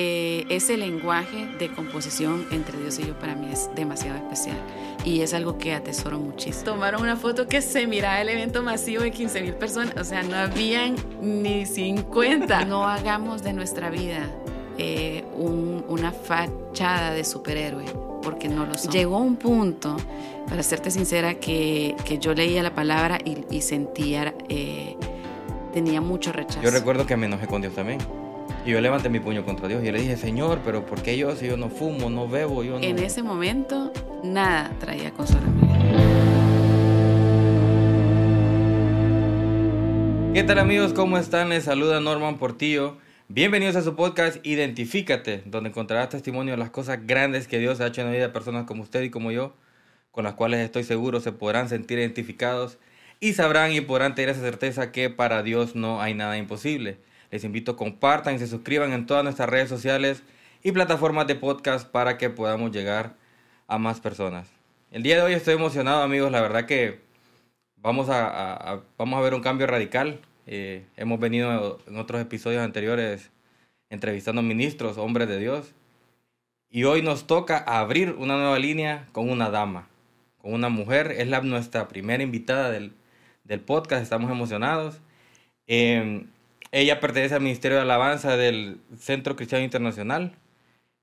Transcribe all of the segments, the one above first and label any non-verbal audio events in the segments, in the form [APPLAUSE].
eh, ese lenguaje de composición entre Dios y yo para mí es demasiado especial y es algo que atesoro muchísimo. Tomaron una foto que se miraba el evento masivo de 15 mil personas, o sea, no habían ni 50. [LAUGHS] No hagamos de nuestra vida eh, una fachada de superhéroe, porque no lo son. Llegó un punto, para serte sincera, que, que yo leía la palabra y, sentía, eh, tenía mucho rechazo. Yo recuerdo que me enojé con Dios también. Y yo levanté mi puño contra Dios y le dije, Señor, pero ¿por qué yo si yo no fumo, no bebo, yo no... En ese momento, nada traía consuelo a mi vida. ¿Qué tal amigos? ¿Cómo están? Les saluda Norman Portillo. Bienvenidos a su podcast Identifícate, donde encontrarás testimonio de las cosas grandes que Dios ha hecho en la vida de personas como usted y como yo, con las cuales estoy seguro se podrán sentir identificados y sabrán y podrán tener esa certeza que para Dios no hay nada imposible. Les invito a compartan y se suscriban en todas nuestras redes sociales y plataformas de podcast para que podamos llegar a más personas. El día de hoy estoy emocionado amigos, la verdad que vamos a, vamos a ver un cambio radical eh, hemos venido en otros episodios anteriores entrevistando ministros, hombres de Dios. Y hoy nos toca abrir una nueva línea con una dama, con una mujer. Es la, nuestra primera invitada del, podcast. Estamos emocionados. Em, ella pertenece al Ministerio de Alabanza del Centro Cristiano Internacional.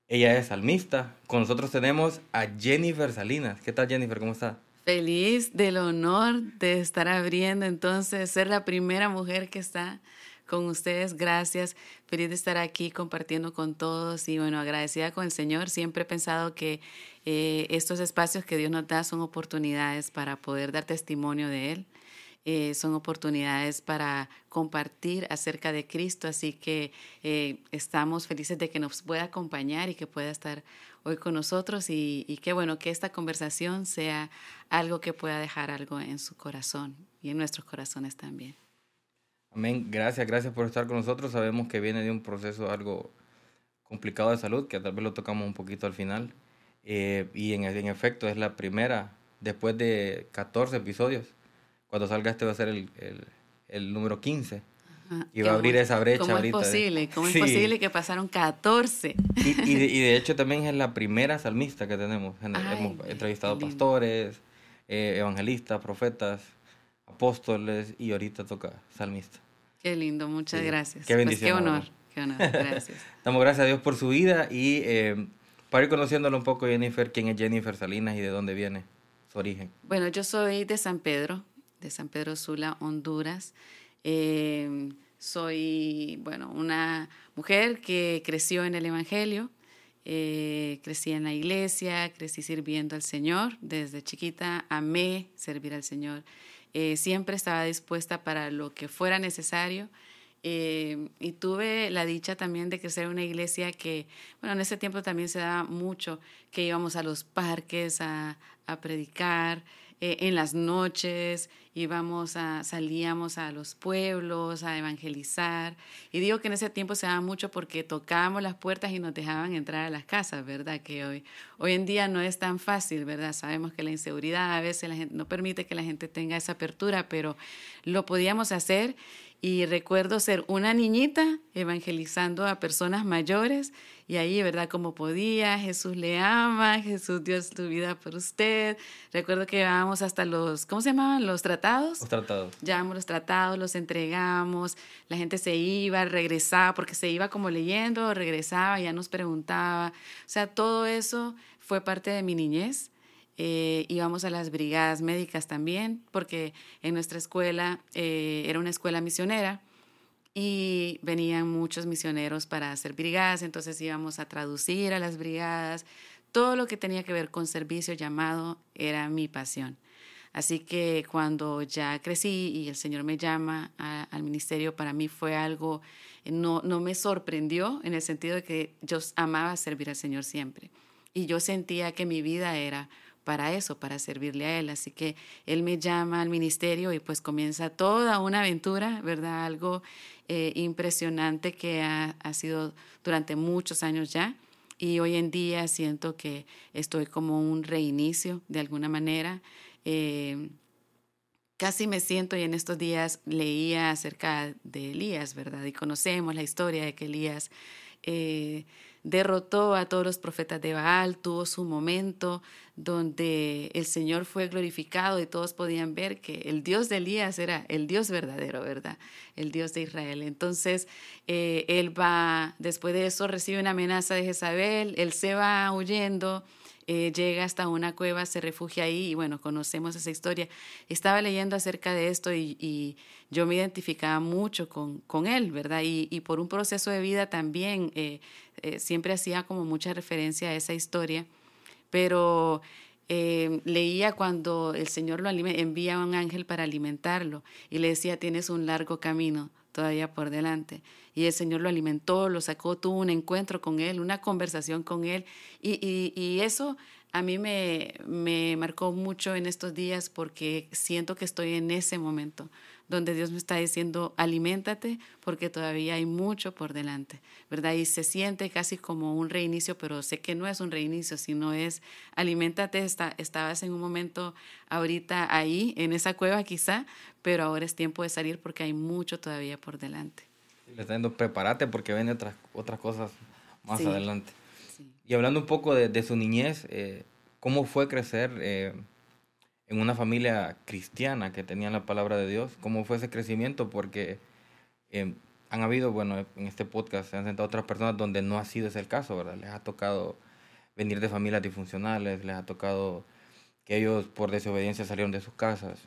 Ella es salmista. Con nosotros tenemos a Jennifer Salinas. ¿Qué tal Jennifer? ¿Cómo está? Feliz del honor de estar abriendo, entonces, ser la primera mujer que está con ustedes. Gracias. Feliz de estar aquí compartiendo con todos y bueno, agradecida con el Señor. Siempre he pensado que eh, estos espacios que Dios nos da son oportunidades para poder dar testimonio de Él. Eh, son oportunidades para compartir acerca de Cristo, así que eh, estamos felices de que nos pueda acompañar y que pueda estar hoy con nosotros y, y qué bueno que esta conversación sea algo que pueda dejar algo en su corazón y en nuestros corazones también. Amén. Gracias, gracias por estar con nosotros. Sabemos que viene de un proceso algo complicado de salud, que tal vez lo tocamos un poquito al final. Eh, y en, en, efecto es la primera, después de 14 episodios. Cuando salga este va a ser el, el, el número 15 y va a abrir esa brecha ¿cómo Es posible? ¿Cómo es posible que pasaron 14? Y, y, de, [LAUGHS] hecho también es la primera salmista que tenemos. Hemos entrevistado pastores, eh, evangelistas, profetas, apóstoles y ahorita toca salmista. Qué lindo, muchas gracias. Qué pues bendición. qué honor, qué honor, [LAUGHS] gracias. Damos gracias a Dios por su vida y eh, para ir conociéndolo un poco, Jennifer, ¿quién es Jennifer Salinas y de dónde viene su origen? Bueno, yo soy de San Pedro, de San Pedro Sula, Honduras. Eh, soy, bueno, una mujer que creció en el Evangelio, eh, crecí en la iglesia, crecí sirviendo al Señor. Desde chiquita amé servir al Señor. Eh, siempre estaba dispuesta para lo que fuera necesario. y tuve la dicha también de crecer en una iglesia que, bueno, en ese tiempo también se daba mucho, que íbamos a los parques a, a predicar, eh, en las noches íbamos a, salíamos a los pueblos a evangelizar. Y digo que en ese tiempo se daba mucho porque tocábamos las puertas y nos dejaban entrar a las casas, ¿verdad? Que hoy, hoy en día no es tan fácil, ¿verdad? Sabemos que la inseguridad a veces no permite que la gente tenga esa apertura, pero lo podíamos hacer y recuerdo ser una niñita evangelizando a personas mayores y ahí, ¿verdad? Como podía, Jesús le ama, Jesús dio su vida por usted. Recuerdo que llevábamos hasta los, ¿cómo se llamaban? Los tratados. Los tratados. Llevábamos los tratados, los entregamos, la gente se iba, regresaba, porque se iba como leyendo, regresaba, ya nos preguntaba. O sea, todo eso fue parte de mi niñez eh, íbamos a las brigadas médicas también, porque en nuestra escuela eh, era una escuela misionera y venían muchos misioneros para hacer brigadas, entonces íbamos a traducir a las brigadas. Todo lo que tenía que ver con servicio llamado era mi pasión. Así que cuando ya crecí y el Señor me llama al ministerio, para mí fue algo, no, no me sorprendió en el sentido de que yo amaba servir al Señor siempre. Y yo sentía que mi vida era para eso, para servirle a Él. Así que Él me llama al ministerio y pues comienza toda una aventura, ¿verdad? Algo eh, impresionante que ha, sido durante muchos años ya. Y hoy en día siento que estoy como un reinicio de alguna manera. Eh, casi me siento y en estos días leía acerca de Elías, ¿verdad? Y conocemos la historia de que Elías eh, derrotó a todos los profetas de Baal, tuvo su momento donde el Señor fue glorificado y todos podían ver que el Dios de Elías era el Dios verdadero, ¿verdad? El Dios de Israel. Entonces, eh, él va, después de eso, recibe una amenaza de Jezabel, él se va huyendo. Eh, llega hasta una cueva, se refugia ahí y bueno, conocemos esa historia. Estaba leyendo acerca de esto y, yo me identificaba mucho con, con él, ¿verdad? Y, y, por un proceso de vida también eh, eh, siempre hacía como mucha referencia a esa historia, pero leía cuando el Señor lo envía a un ángel para alimentarlo y le decía, tienes un largo camino todavía por delante. Y el Señor lo alimentó, lo sacó, tuvo un encuentro con Él, una conversación con Él. Y, eso a mí me, me marcó mucho en estos días porque siento que estoy en ese momento donde Dios me está diciendo, aliméntate porque todavía hay mucho por delante, ¿verdad? Y se siente casi como un reinicio, pero sé que no es un reinicio, sino es, aliméntate, está, estabas en un momento ahorita ahí, en esa cueva quizá, pero ahora es tiempo de salir porque hay mucho todavía por delante. Le está diciendo, prepárate porque vienen otras, otras cosas más adelante. Y hablando un poco de, de su niñez, eh, ¿cómo fue crecer eh, en una familia cristiana que tenía la palabra de Dios? ¿Cómo fue ese crecimiento? Porque eh, han habido, bueno, en este podcast se han sentado otras personas donde no ha sido ese el caso, ¿verdad? Les ha tocado venir de familias disfuncionales, les ha tocado que ellos por desobediencia salieron de sus casas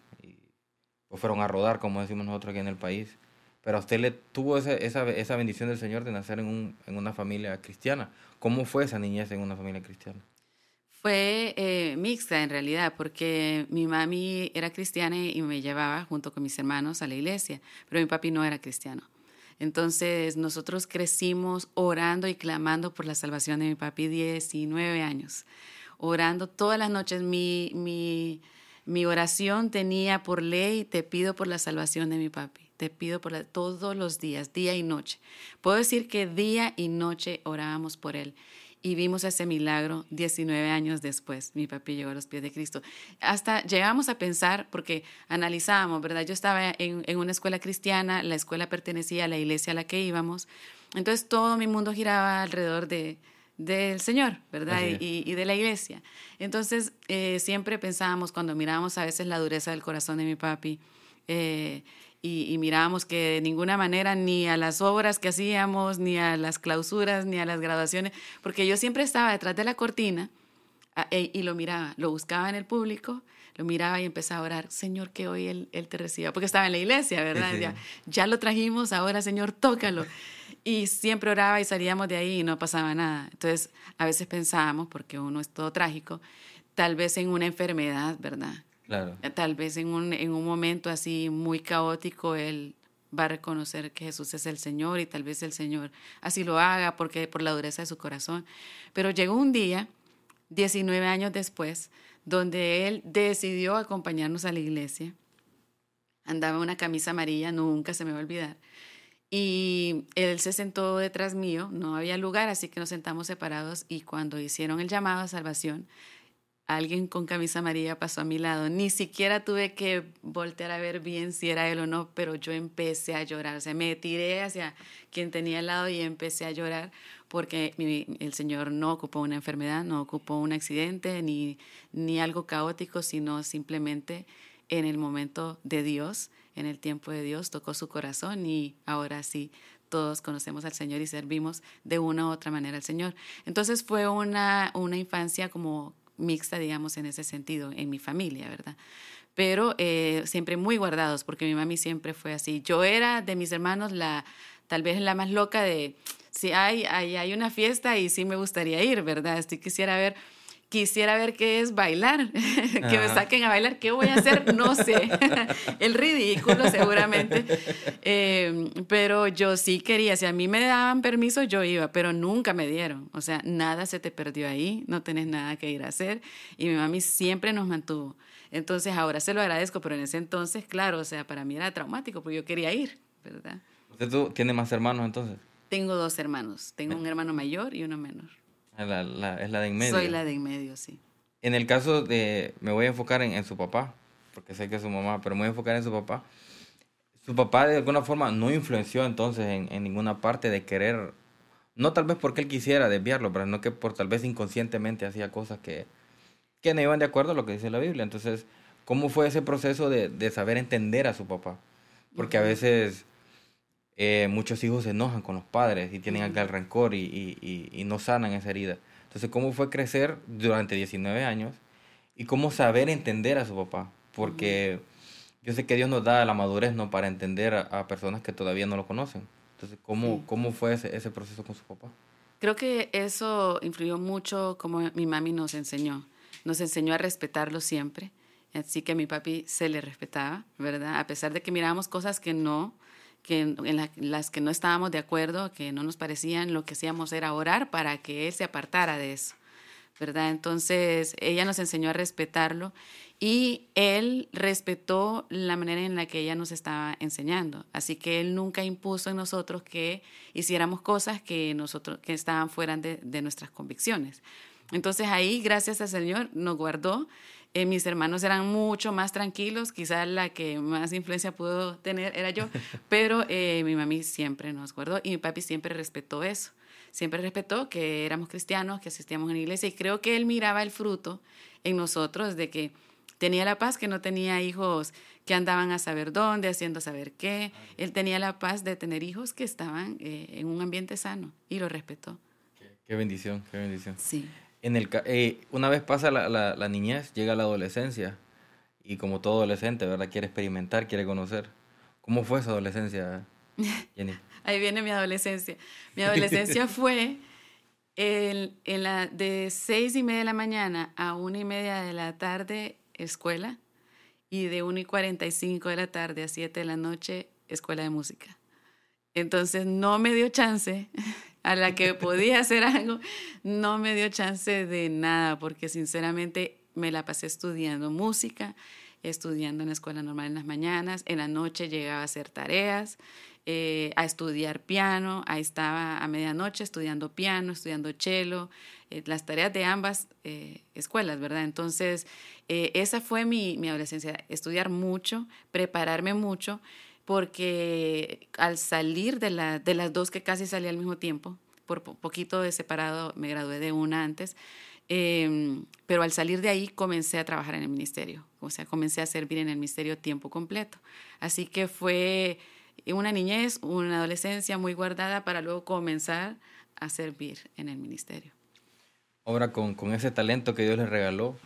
o fueron a rodar, como decimos nosotros aquí en el país. Pero a usted le tuvo esa, esa, esa bendición del Señor de nacer en, un, en, una familia cristiana. ¿Cómo fue esa niñez en una familia cristiana? Fue eh, mixta en realidad, porque mi mami era cristiana y me llevaba junto con mis hermanos a la iglesia, pero mi papi no era cristiano. Entonces nosotros crecimos orando y clamando por la salvación de mi papi 19 años, orando todas las noches. Mi, mi, mi oración tenía por ley, te pido por la salvación de mi papi, te pido por todos los días, día y noche. Puedo decir que día y noche orábamos por él y vimos ese milagro 19 años después. Mi papi llegó a los pies de Cristo. Hasta llegamos a pensar, porque analizábamos, ¿verdad? Yo estaba en, en, una escuela cristiana, la escuela pertenecía a la iglesia a la que íbamos, entonces todo mi mundo giraba alrededor de, del Señor, ¿verdad? Y, y, de la iglesia. Entonces, eh, siempre pensábamos, cuando mirábamos a veces la dureza del corazón de mi papi, eh, y, y, mirábamos que de ninguna manera ni a las obras que hacíamos, ni a las clausuras, ni a las graduaciones, porque yo siempre estaba detrás de la cortina e, y lo miraba, lo buscaba en el público, lo miraba y empezaba a orar, Señor, que hoy él, él te reciba, porque estaba en la iglesia, ¿verdad? Ya, ya lo trajimos, ahora Señor, tócalo. Y siempre oraba y salíamos de ahí y no pasaba nada. Entonces, a veces pensábamos, porque uno es todo trágico, tal vez en una enfermedad, ¿verdad? Claro. Tal vez en un, en un momento así muy caótico, él va a reconocer que Jesús es el Señor y tal vez el Señor así lo haga porque por la dureza de su corazón. Pero llegó un día, 19 años después, donde él decidió acompañarnos a la iglesia. Andaba una camisa amarilla, nunca se me va a olvidar. Y él se sentó detrás mío, no había lugar, así que nos sentamos separados y cuando hicieron el llamado a salvación, alguien con camisa amarilla pasó a mi lado. Ni siquiera tuve que voltear a ver bien si era él o no, pero yo empecé a llorar. O sea, me tiré hacia quien tenía al lado y empecé a llorar porque el Señor no ocupó una enfermedad, no ocupó un accidente ni, ni algo caótico, sino simplemente en el momento de Dios en el tiempo de Dios, tocó su corazón y ahora sí todos conocemos al Señor y servimos de una u otra manera al Señor. Entonces fue una, una infancia como mixta, digamos, en ese sentido, en mi familia, ¿verdad? Pero eh, siempre muy guardados, porque mi mami siempre fue así. Yo era de mis hermanos la, tal vez la más loca de, si hay, hay, hay una fiesta y sí me gustaría ir, ¿verdad? Estoy quisiera ver quisiera ver qué es bailar, [LAUGHS] que me saquen a bailar, ¿qué voy a hacer? No sé, [LAUGHS] el ridículo seguramente, eh, pero yo sí quería, si a mí me daban permiso yo iba, pero nunca me dieron, o sea, nada se te perdió ahí, no tenés nada que ir a hacer y mi mami siempre nos mantuvo. Entonces ahora se lo agradezco, pero en ese entonces, claro, o sea, para mí era traumático porque yo quería ir, ¿verdad? ¿Usted tiene más hermanos entonces? Tengo dos hermanos, tengo un hermano mayor y uno menor. La, la, es la de en medio. Soy la de en medio, sí. En el caso de, me voy a enfocar en, en, su papá, porque sé que es su mamá, pero me voy a enfocar en su papá. Su papá de alguna forma no influenció entonces en, en ninguna parte de querer no tal vez porque él quisiera desviarlo, pero no que por tal vez inconscientemente hacía cosas que, que no iban de acuerdo a lo que dice la Biblia. Entonces, ¿cómo fue ese proceso de, de saber entender a su papá? Porque a veces eh, muchos hijos se enojan con los padres y tienen acá el rencor y, y, y, no sanan esa herida. Entonces, ¿cómo fue crecer durante 19 años y cómo saber entender a su papá? Porque yo sé que Dios nos da la madurez ¿no? para entender a, personas que todavía no lo conocen. Entonces, ¿cómo, cómo fue ese, ese proceso con su papá? Creo que eso influyó mucho como mi mami nos enseñó. Nos enseñó a respetarlo siempre. Así que a mi papi se le respetaba, ¿verdad? A pesar de que mirábamos cosas que no, que en las que no estábamos de acuerdo, que no nos parecían, lo que hacíamos era orar para que él se apartara de eso, ¿verdad? Entonces ella nos enseñó a respetarlo y él respetó la manera en la que ella nos estaba enseñando. Así que él nunca impuso en nosotros que hiciéramos cosas que, nosotros, que estaban fuera de, de nuestras convicciones. Entonces ahí, gracias al Señor, nos guardó. Eh, mis hermanos eran mucho más tranquilos, quizás la que más influencia pudo tener era yo, [LAUGHS] pero eh, mi mami siempre nos guardó y mi papi siempre respetó eso. Siempre respetó que éramos cristianos, que asistíamos a la iglesia y creo que él miraba el fruto en nosotros de que tenía la paz, que no tenía hijos que andaban a saber dónde, haciendo saber qué. Él tenía la paz de tener hijos que estaban eh, en un ambiente sano y lo respetó. Qué, bendición, qué bendición. Sí. En el, eh, una vez pasa la, la, la, niñez, llega la adolescencia y como todo adolescente, ¿verdad? Quiere experimentar, quiere conocer. ¿Cómo fue esa adolescencia, [LAUGHS] Jenny? Ahí viene mi adolescencia. Mi [LAUGHS] adolescencia fue en, en la, de seis y media de la mañana a una y media de la tarde escuela y de 1 y 45 de la tarde a 7 de la noche escuela de música. Entonces no me dio chance a la que podía hacer algo, no me dio chance de nada porque sinceramente me la pasé estudiando música, estudiando en la escuela normal en las mañanas, en la noche llegaba a hacer tareas, eh, a estudiar piano, ahí estaba a medianoche estudiando piano, estudiando cello, eh, las tareas de ambas eh, escuelas, ¿verdad? Entonces, esa fue mi, mi adolescencia, estudiar mucho, prepararme mucho, porque al salir de, la, de las dos que casi salí al mismo tiempo, por poquito de separado, me gradué de una antes, em, pero al salir de ahí comencé a trabajar en el ministerio, o sea, comencé a servir en el ministerio tiempo completo. Así que fue una niñez, una adolescencia muy guardada para luego comenzar a servir en el ministerio. Ahora, con, con ese talento que Dios le regaló,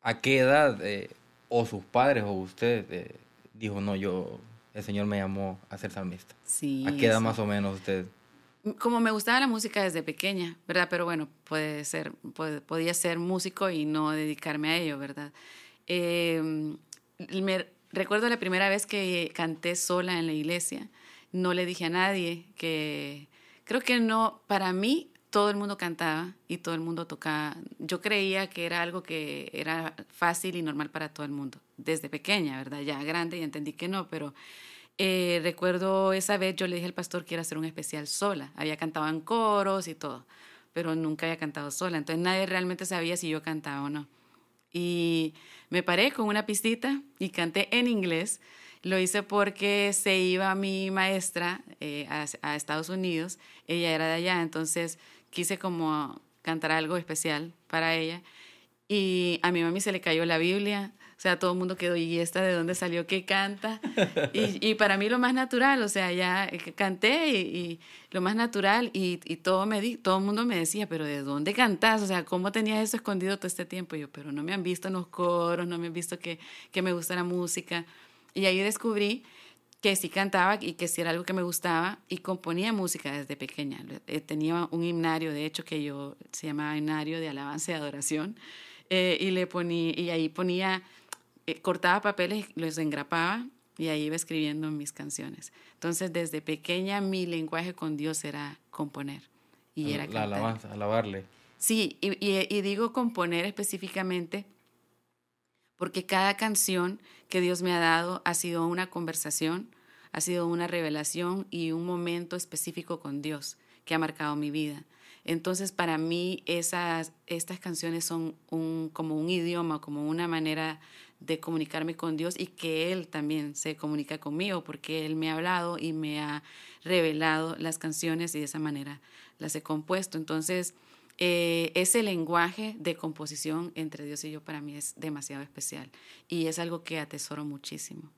¿a qué edad eh, o sus padres o usted eh, dijo, no, yo, el Señor me llamó a ser salmista? Sí. ¿A qué edad más o menos usted? Como me gustaba la música desde pequeña, ¿verdad? Pero bueno, puede ser, podía ser músico y no dedicarme a ello, ¿verdad? Eh, me, Recuerdo la primera vez que canté sola en la iglesia, no le dije a nadie que creo que no, para mí todo el mundo cantaba y todo el mundo tocaba. Yo creía que era algo que era fácil y normal para todo el mundo, desde pequeña, ¿verdad? Ya grande y entendí que no, pero eh, recuerdo esa vez yo le dije al pastor que quiero hacer un especial sola. Había cantado en coros y todo, pero nunca había cantado sola. Entonces nadie realmente sabía si yo cantaba o no. Y me paré con una pistita y canté en inglés. Lo hice porque se iba mi maestra eh, a, Estados Unidos, ella era de allá, entonces quise como cantar algo especial para ella. Y a mi mami se le cayó la Biblia, o sea, todo el mundo quedó, ¿y esta de dónde salió que canta? [LAUGHS] Y, y, para mí lo más natural, o sea, ya eh, canté y, lo más natural y, y, todo, me di, todo el mundo me decía, pero ¿de dónde cantás? O sea, ¿cómo tenías eso escondido todo este tiempo? Y yo, pero no me han visto en los coros, no me han visto que, que me gusta la música. Y ahí descubrí que sí cantaba y que sí era algo que me gustaba y componía música desde pequeña. Eh, tenía un himnario, de hecho, que yo se llamaba himnario de alabanza y adoración. Eh, y, le ponía, y ahí ponía eh, cortaba papeles, los engrapaba y ahí iba escribiendo mis canciones. Entonces, desde pequeña mi lenguaje con Dios era componer y era La alabanza, alabarle. Sí, y, y, digo componer específicamente porque cada canción que Dios me ha dado ha sido una conversación, ha sido una revelación y un momento específico con Dios que ha marcado mi vida. Entonces, para mí, esas, estas canciones son un, como un idioma, como una manera de comunicarme con Dios y que Él también se comunica conmigo porque Él me ha hablado y me ha revelado las canciones y de esa manera las he compuesto. Entonces, eh, ese lenguaje de composición entre Dios y yo para mí es demasiado especial y es algo que atesoro muchísimo.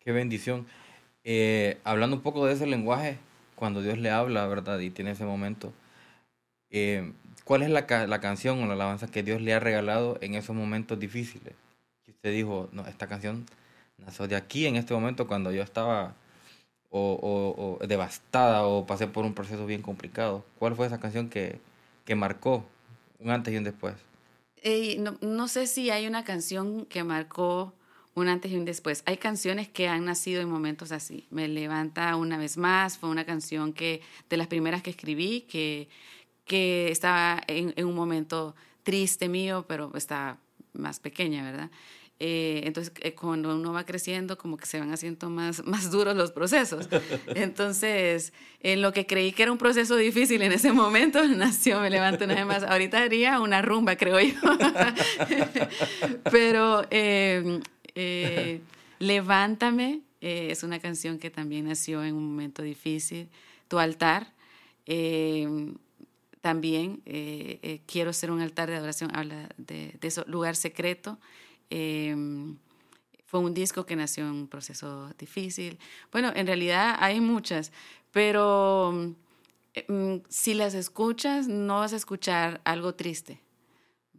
Qué, bendición. Eh, hablando un poco de ese lenguaje, cuando Dios le habla, ¿verdad? Y tiene ese momento, eh, ¿cuál es la, la, canción o la alabanza que Dios le ha regalado en esos momentos difíciles? Usted dijo, no, esta canción nació de aquí en este momento cuando yo estaba o, o, devastada o pasé por un proceso bien complicado. ¿Cuál fue esa canción que, que marcó un antes y un después? no, no, sé si hay una canción que marcó un antes y un después. Hay canciones que han nacido en momentos así. Me levanta una vez más, fue una canción que de las primeras que escribí, que, que estaba en, en un momento triste mío, pero estaba más pequeña, ¿verdad? Eh, entonces, eh, cuando uno va creciendo, como que se van haciendo más, [LAUGHS] más duros los procesos. Entonces, en lo que creí que era un proceso difícil en ese momento, [LAUGHS] nació Me Levanto una vez más. Ahorita haría una rumba, creo yo. [LAUGHS] Pero em, eh, Levántame es una canción que también nació en un momento difícil. Tu altar. Em, también quiero ser un altar de adoración, habla de, de eso, lugar secreto. Em, fue un disco que nació en un proceso difícil. Bueno, en realidad hay muchas, pero em, si las escuchas, no vas a escuchar algo triste.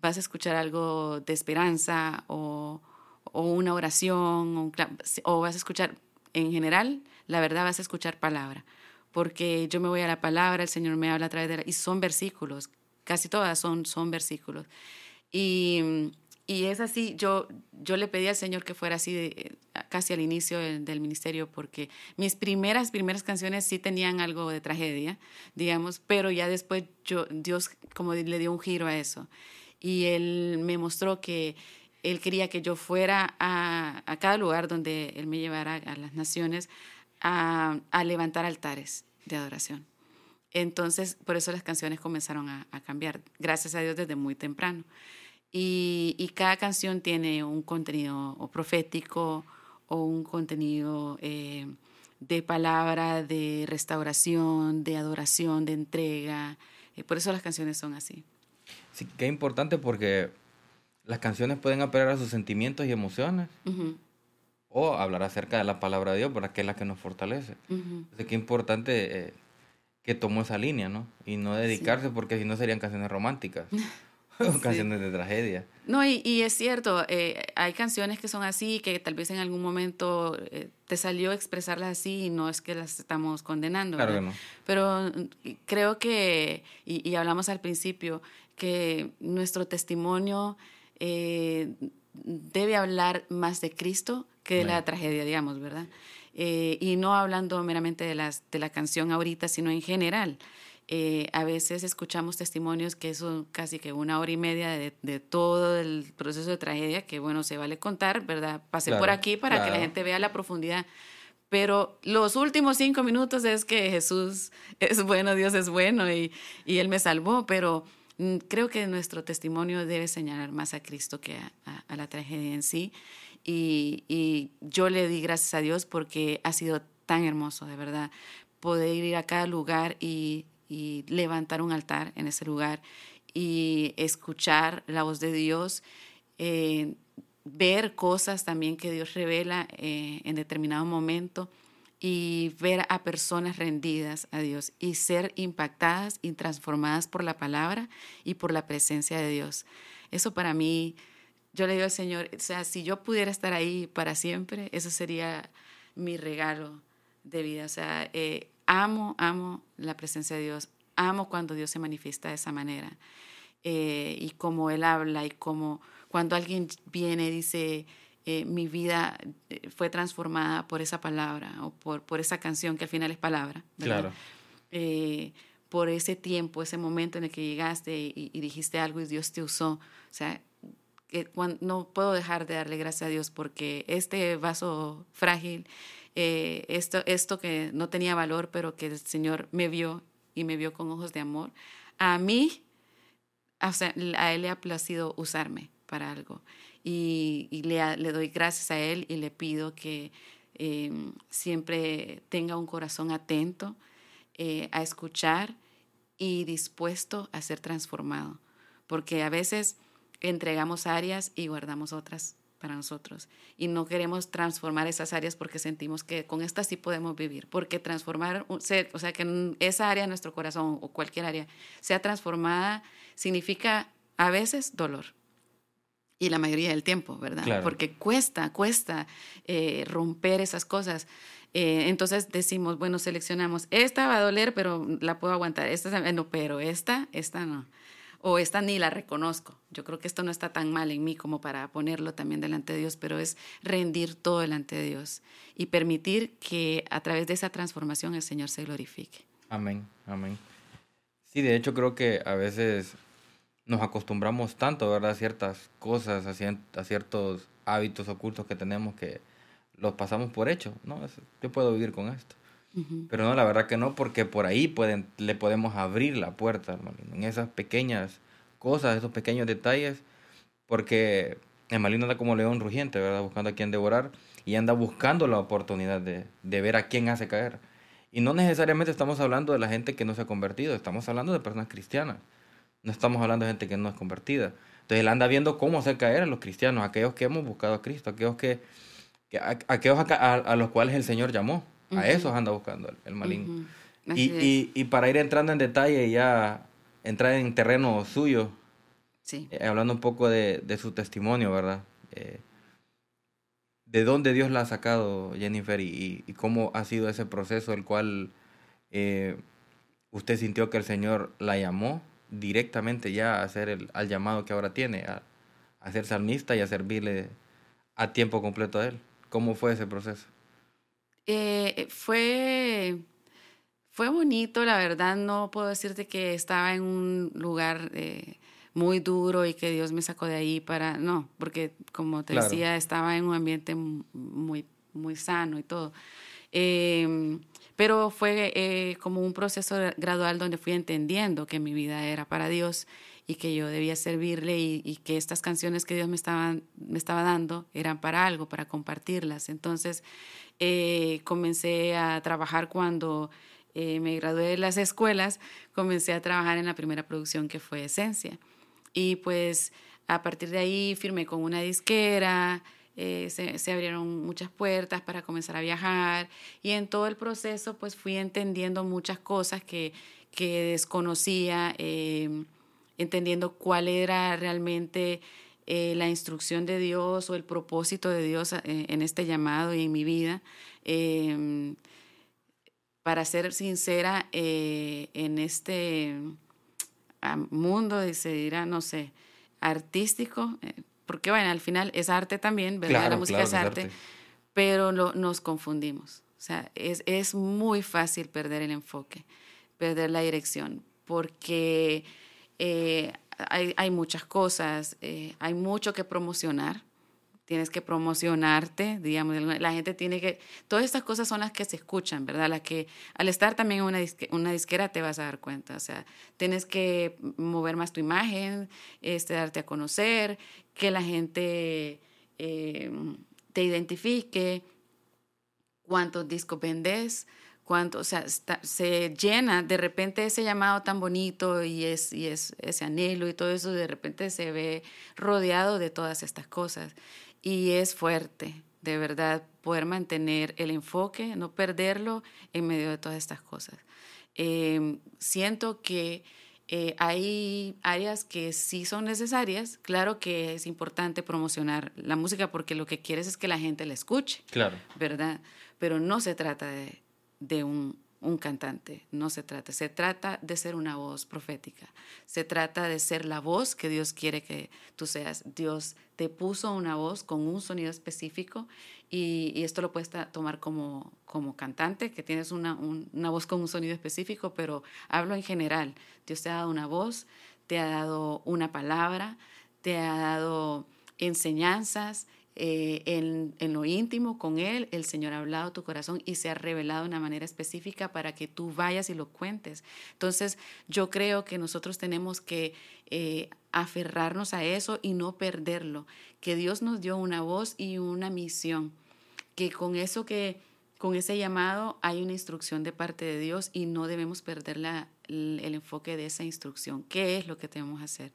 Vas a escuchar algo de esperanza o, o una oración o, o vas a escuchar, en general, la verdad vas a escuchar palabra. Porque yo me voy a la palabra, el Señor me habla a través de la... Y son versículos, casi todas son, son versículos. Y y es así, yo, yo le pedí al Señor que fuera así de, casi al inicio del, ministerio, porque mis primeras, primeras canciones sí tenían algo de tragedia, digamos, pero ya después yo, Dios como le dio un giro a eso. Y Él me mostró que Él quería que yo fuera a, a cada lugar donde Él me llevara a las naciones a, a levantar altares de adoración. Entonces, por eso las canciones comenzaron a, a cambiar, gracias a Dios desde muy temprano. Y, cada canción tiene un contenido o profético o un contenido eh, de palabra, de restauración, de adoración, de entrega. Eh, por eso las canciones son así. Sí, qué importante porque las canciones pueden apelar a sus sentimientos y emociones. O hablar acerca de la palabra de Dios, para que es la que nos fortalece. Uh qué importante eh, que tomó esa línea, ¿no? Y no dedicarse, porque si no serían canciones románticas. [LAUGHS] [LAUGHS] canciones de tragedia. No, y, y es cierto, eh, hay canciones que son así, que tal vez en algún momento eh, te salió expresarlas así y no es que las estamos condenando. Claro que no. Pero mm, creo que, y, hablamos al principio, que nuestro testimonio eh, debe hablar más de Cristo que de la tragedia, digamos, ¿verdad? y no hablando meramente de, las, de la canción ahorita, sino en general. Eh, a veces escuchamos testimonios que son casi que una hora y media de, todo el proceso de tragedia, que bueno, se vale contar, ¿verdad? Pasé por aquí para que la gente vea la profundidad. Pero los últimos cinco minutos es que Jesús es bueno, Dios es bueno y, y Él me salvó, pero mm, creo que nuestro testimonio debe señalar más a Cristo que a, a la tragedia en sí. Y, y yo le di gracias a Dios porque ha sido tan hermoso, de verdad, poder ir a cada lugar y y levantar un altar en ese lugar y escuchar la voz de Dios, eh, ver cosas también que Dios revela eh, en determinado momento y ver a personas rendidas a Dios y ser impactadas y transformadas por la palabra y por la presencia de Dios. Eso para mí, yo le digo al Señor, o sea, si yo pudiera estar ahí para siempre, eso sería mi regalo de vida. O sea, eh, amo, amo la presencia de Dios, amo cuando Dios se manifiesta de esa manera. Eh, y cómo Él habla y cómo cuando alguien viene y dice, eh, mi vida eh, fue transformada por esa palabra o por, por esa canción que al final es palabra. Claro. por ese tiempo, ese momento en el que llegaste y, y dijiste algo y Dios te usó. O sea, que no puedo dejar de darle gracias a Dios porque este vaso frágil eh, esto, esto que no tenía valor, pero que el Señor me vio y me vio con ojos de amor, a mí, o sea, a Él le ha placido usarme para algo. Y, le, doy gracias a Él y le pido que em, siempre tenga un corazón atento eh, a escuchar y dispuesto a ser transformado, porque a veces entregamos áreas y guardamos otras para nosotros y no queremos transformar esas áreas porque sentimos que con estas sí podemos vivir, porque transformar, o sea, que esa área de nuestro corazón o cualquier área sea transformada significa a veces dolor. Y la mayoría del tiempo, ¿verdad? Porque cuesta, cuesta eh, romper esas cosas. Eh, entonces decimos, bueno, seleccionamos, esta va a doler, pero la puedo aguantar, esta no, pero esta, esta no. O esta ni la reconozco. Yo creo que esto no está tan mal en mí como para ponerlo también delante de Dios, pero es rendir todo delante de Dios y permitir que a través de esa transformación el Señor se glorifique. Amén, amén. Sí, de hecho creo que a veces nos acostumbramos tanto, ¿verdad? A ciertas cosas, a, ciertos hábitos ocultos que tenemos que los pasamos por hecho, ¿no? yo puedo vivir con esto. Pero no, la verdad que no, porque por ahí pueden, le podemos abrir la puerta, hermano, en esas pequeñas cosas, esos pequeños detalles, porque el maligno anda como león rugiente, ¿verdad? Buscando a quien devorar y anda buscando la oportunidad de, de ver a quién hace caer. Y no necesariamente estamos hablando de la gente que no se ha convertido, estamos hablando de personas cristianas. No estamos hablando de gente que no es convertida. Entonces él anda viendo cómo hacer caer a los cristianos, aquellos que hemos buscado a Cristo, aquellos que aquellos a, los cuales el Señor llamó. A esos anda buscando el, maligno. y, y, para ir entrando en detalle, ya entrar en terreno suyo, sí. Eh, hablando un poco de, de su testimonio, ¿verdad? Eh, ¿De dónde Dios la ha sacado, Jennifer? Y, y cómo ha sido ese proceso el cual eh, usted sintió que el Señor la llamó directamente ya a hacer el, al llamado que ahora tiene, a, a ser salmista y a servirle a tiempo completo a Él? ¿Cómo fue ese proceso? Eh, fue, fue bonito, la verdad, no puedo decirte que estaba en un lugar eh, muy duro y que Dios me sacó de ahí para, no, porque como te decía, estaba en un ambiente muy, muy sano y todo. Em, pero fue eh, como un proceso gradual donde fui entendiendo que mi vida era para Dios y que yo debía servirle y, que estas canciones que Dios me, estaban, me estaba dando eran para algo, para compartirlas. Entonces eh, comencé a trabajar cuando eh, me gradué de las escuelas, comencé a trabajar en la primera producción que fue Esencia. Y pues a partir de ahí firmé con una disquera, eh, se, abrieron muchas puertas para comenzar a viajar y en todo el proceso pues fui entendiendo muchas cosas que, que desconocía entendiendo cuál era realmente eh, la instrucción de Dios o el propósito de Dios eh, en este llamado y en mi vida. Em, para ser sincera, eh, en este mundo, se dirá, no sé, artístico, porque bueno, al final es arte también, ¿verdad? la música es arte, pero nos confundimos. O sea, es, es muy fácil perder el enfoque, perder la dirección, porque eh, hay, hay, muchas cosas, eh, hay mucho que promocionar. Tienes que promocionarte, digamos, la gente tiene que, todas estas cosas son las que se escuchan, ¿verdad? Las que al estar también en una, una disquera te vas a dar cuenta, o sea, tienes que mover más tu imagen, este, darte a conocer, que la gente eh, te identifique, cuántos discos vendes, cuánto, o sea, se llena de repente ese llamado tan bonito y, es, y es ese anhelo y todo eso, de repente se ve rodeado de todas estas cosas. Y es fuerte, de verdad, poder mantener el enfoque, no perderlo en medio de todas estas cosas. Em, siento que eh, hay áreas que sí son necesarias. Claro que es importante promocionar la música porque lo que quieres es que la gente la escuche. Claro. ¿Verdad? Pero no se trata de, de un, cantante, no se trata. Se trata de ser una voz profética. Se trata de ser la voz que Dios quiere que tú seas. Dios te puso una voz con un sonido específico y, esto lo puedes tomar como, como cantante, que tienes una, una voz con un sonido específico, pero hablo en general. Dios te ha dado una voz, te ha dado una palabra, te ha dado enseñanzas, eh, en, lo íntimo con Él, el Señor ha hablado tu corazón y se ha revelado de una manera específica para que tú vayas y lo cuentes. Entonces, yo creo que nosotros tenemos que eh, aferrarnos a eso y no perderlo, que Dios nos dio una voz y una misión, que con eso que con ese llamado hay una instrucción de parte de Dios y no debemos perder la, el, el enfoque de esa instrucción. ¿Qué es lo que tenemos que hacer?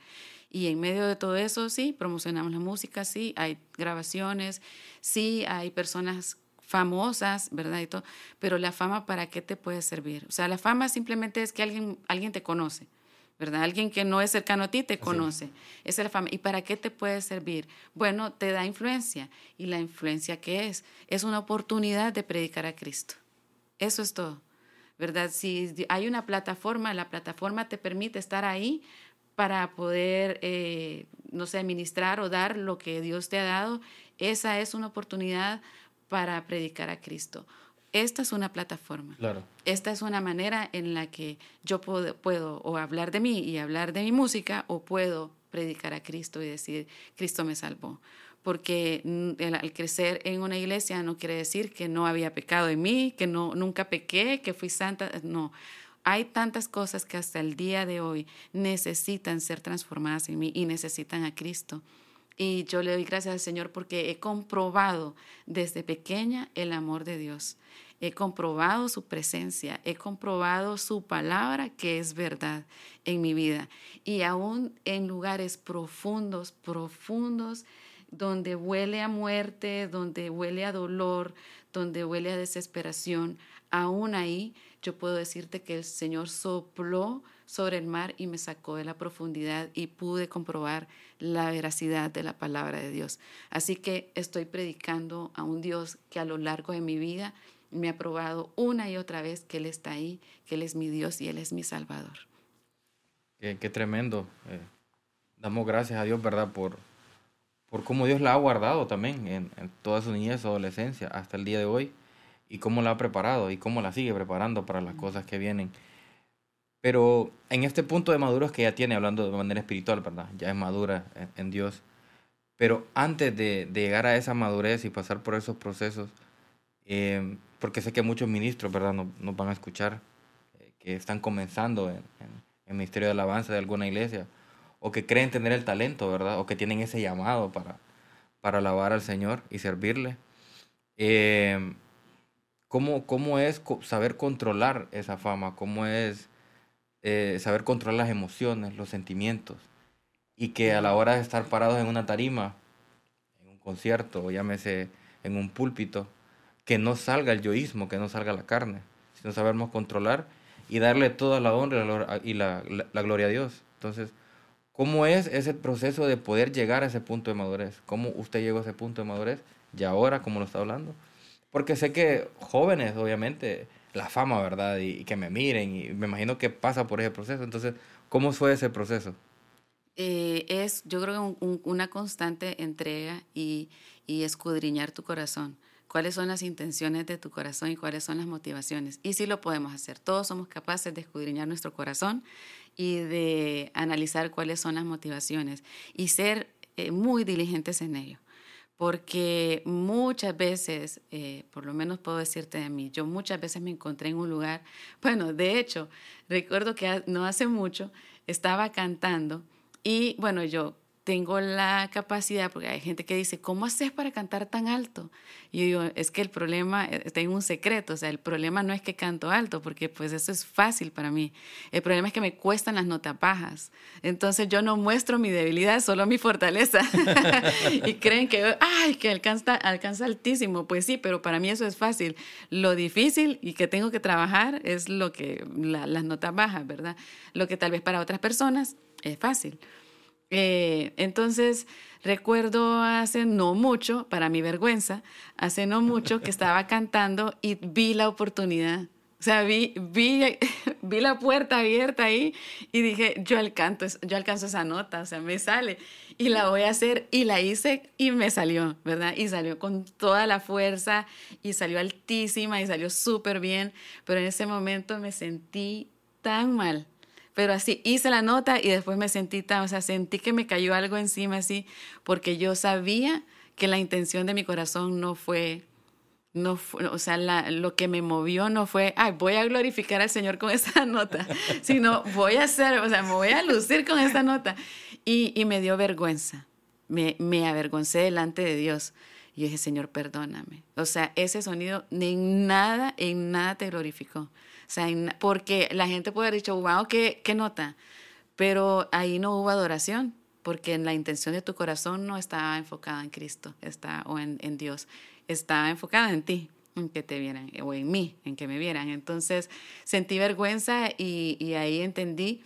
Y en medio de todo eso, sí, promocionamos la música, sí, hay grabaciones, sí, hay personas famosas, ¿verdad? Y todo, pero la fama, ¿para qué te puede servir? O sea, la fama simplemente es que alguien, alguien te conoce. ¿verdad? Alguien que no es cercano a ti te conoce. Esa es la fama. ¿Y para qué te puede servir? Bueno, te da influencia. ¿Y la influencia qué es? Es una oportunidad de predicar a Cristo. Eso es todo, ¿verdad? Si hay una plataforma, la plataforma te permite estar ahí para poder, eh, no sé, ministrar o dar lo que Dios te ha dado. Esa es una oportunidad para predicar a Cristo esta es una plataforma. Claro. Esta es una manera en la que yo puedo, puedo o hablar de mí y hablar de mi música o puedo predicar a Cristo y decir, Cristo me salvó. Porque al crecer en una iglesia no quiere decir que no había pecado en mí, que no, nunca pequé, que fui santa. No, hay tantas cosas que hasta el día de hoy necesitan ser transformadas en mí y necesitan a Cristo. Y yo le doy gracias al Señor porque he comprobado desde pequeña el amor de Dios. He comprobado su presencia, he comprobado su palabra que es verdad en mi vida. Y aún en lugares profundos, profundos, donde huele a muerte, donde huele a dolor, donde huele a desesperación, aún ahí yo puedo decirte que el Señor sopló sobre el mar y me sacó de la profundidad y pude comprobar la veracidad de la palabra de Dios. Así que estoy predicando a un Dios que a lo largo de mi vida me ha probado una y otra vez que Él está ahí, que Él es mi Dios y Él es mi Salvador. Qué, tremendo. Eh, damos gracias a Dios, ¿verdad? Por, por cómo Dios la ha guardado también en, en toda su niñez, adolescencia, hasta el día de hoy, y cómo la ha preparado y cómo la sigue preparando para las cosas que vienen. Pero en este punto de madurez que ya tiene, hablando de manera espiritual, ¿verdad? Ya es madura en, Dios. Pero antes de, llegar a esa madurez y pasar por esos procesos, eh, porque sé que muchos ministros, ¿verdad?, nos, nos van a escuchar, eh, que están comenzando en, el ministerio de alabanza de alguna iglesia, o que creen tener el talento, ¿verdad?, o que tienen ese llamado para, para alabar al Señor y servirle. Eh, ¿cómo, ¿Cómo es saber controlar esa fama? ¿Cómo es eh, saber controlar las emociones, los sentimientos, y que a la hora de estar parados en una tarima, en un concierto, o llámese en un púlpito, que no salga el yoísmo, que no salga la carne, sino sabernos controlar y darle toda la honra y la, gloria a Dios. Entonces, ¿cómo es ese proceso de poder llegar a ese punto de madurez? ¿Cómo usted llegó a ese punto de madurez? Y ahora, como lo está hablando. Porque sé que jóvenes, obviamente, la fama, ¿verdad? Y, que me miren, y me imagino que pasa por ese proceso. Entonces, ¿cómo fue ese proceso? Eh, es, yo creo que una constante entrega y, y, escudriñar tu corazón. ¿Cuáles son las intenciones de tu corazón y cuáles son las motivaciones? Y sí lo podemos hacer. Todos somos capaces de escudriñar nuestro corazón y de analizar cuáles son las motivaciones y ser eh, muy diligentes en ello porque muchas veces, eh, por lo menos puedo decirte de mí, yo muchas veces me encontré en un lugar, [LAUGHS] bueno, de hecho, recuerdo que no hace mucho estaba cantando y bueno, yo tengo la capacidad, porque hay gente que dice, ¿cómo haces para cantar tan alto? Y yo digo, es que el problema, eh, tengo un secreto, o sea, el problema no es que canto alto, porque pues eso es fácil para mí. El problema es que me cuestan las notas bajas. Entonces yo no muestro mi debilidad, solo mi fortaleza. [LAUGHS] y creen que, ay, que alcanza, alcanza altísimo. Pues sí, pero para mí eso es fácil. Lo difícil y que tengo que trabajar es lo que, las notas bajas, ¿verdad? Lo que tal vez para otras personas es fácil. Eh, entonces, recuerdo hace no mucho, para mi vergüenza, hace no mucho que estaba cantando y vi la oportunidad. O sea, vi, vi, [LAUGHS] vi la puerta abierta ahí y dije, yo alcanzo, yo alcanzo esa nota, o sea, me sale y la voy a hacer y la hice y me salió, ¿verdad? Y salió con toda la fuerza y salió altísima y salió súper bien, pero en ese momento me sentí tan mal, pero así hice la nota y después me sentí tan, o sea, sentí que me cayó algo encima así, porque yo sabía que la intención de mi corazón no fue, no o sea, lo que me movió no fue, ay, voy a glorificar al Señor con [LAUGHS] esta nota, sino voy a hacer, o sea, me voy a lucir con esta nota. Y, y me dio vergüenza, me, me avergoncé delante de Dios. Y dije, Señor, perdóname. O sea, ese sonido en nada, en nada te glorificó. Sea, porque la gente puede haber dicho, wow, ¿qué, qué nota? Pero ahí no hubo adoración, porque en la intención de tu corazón no estaba enfocada en Cristo está, o en, en Dios, estaba enfocada en ti en que te vieran, o en mí, en que me vieran. Entonces sentí vergüenza y, y ahí entendí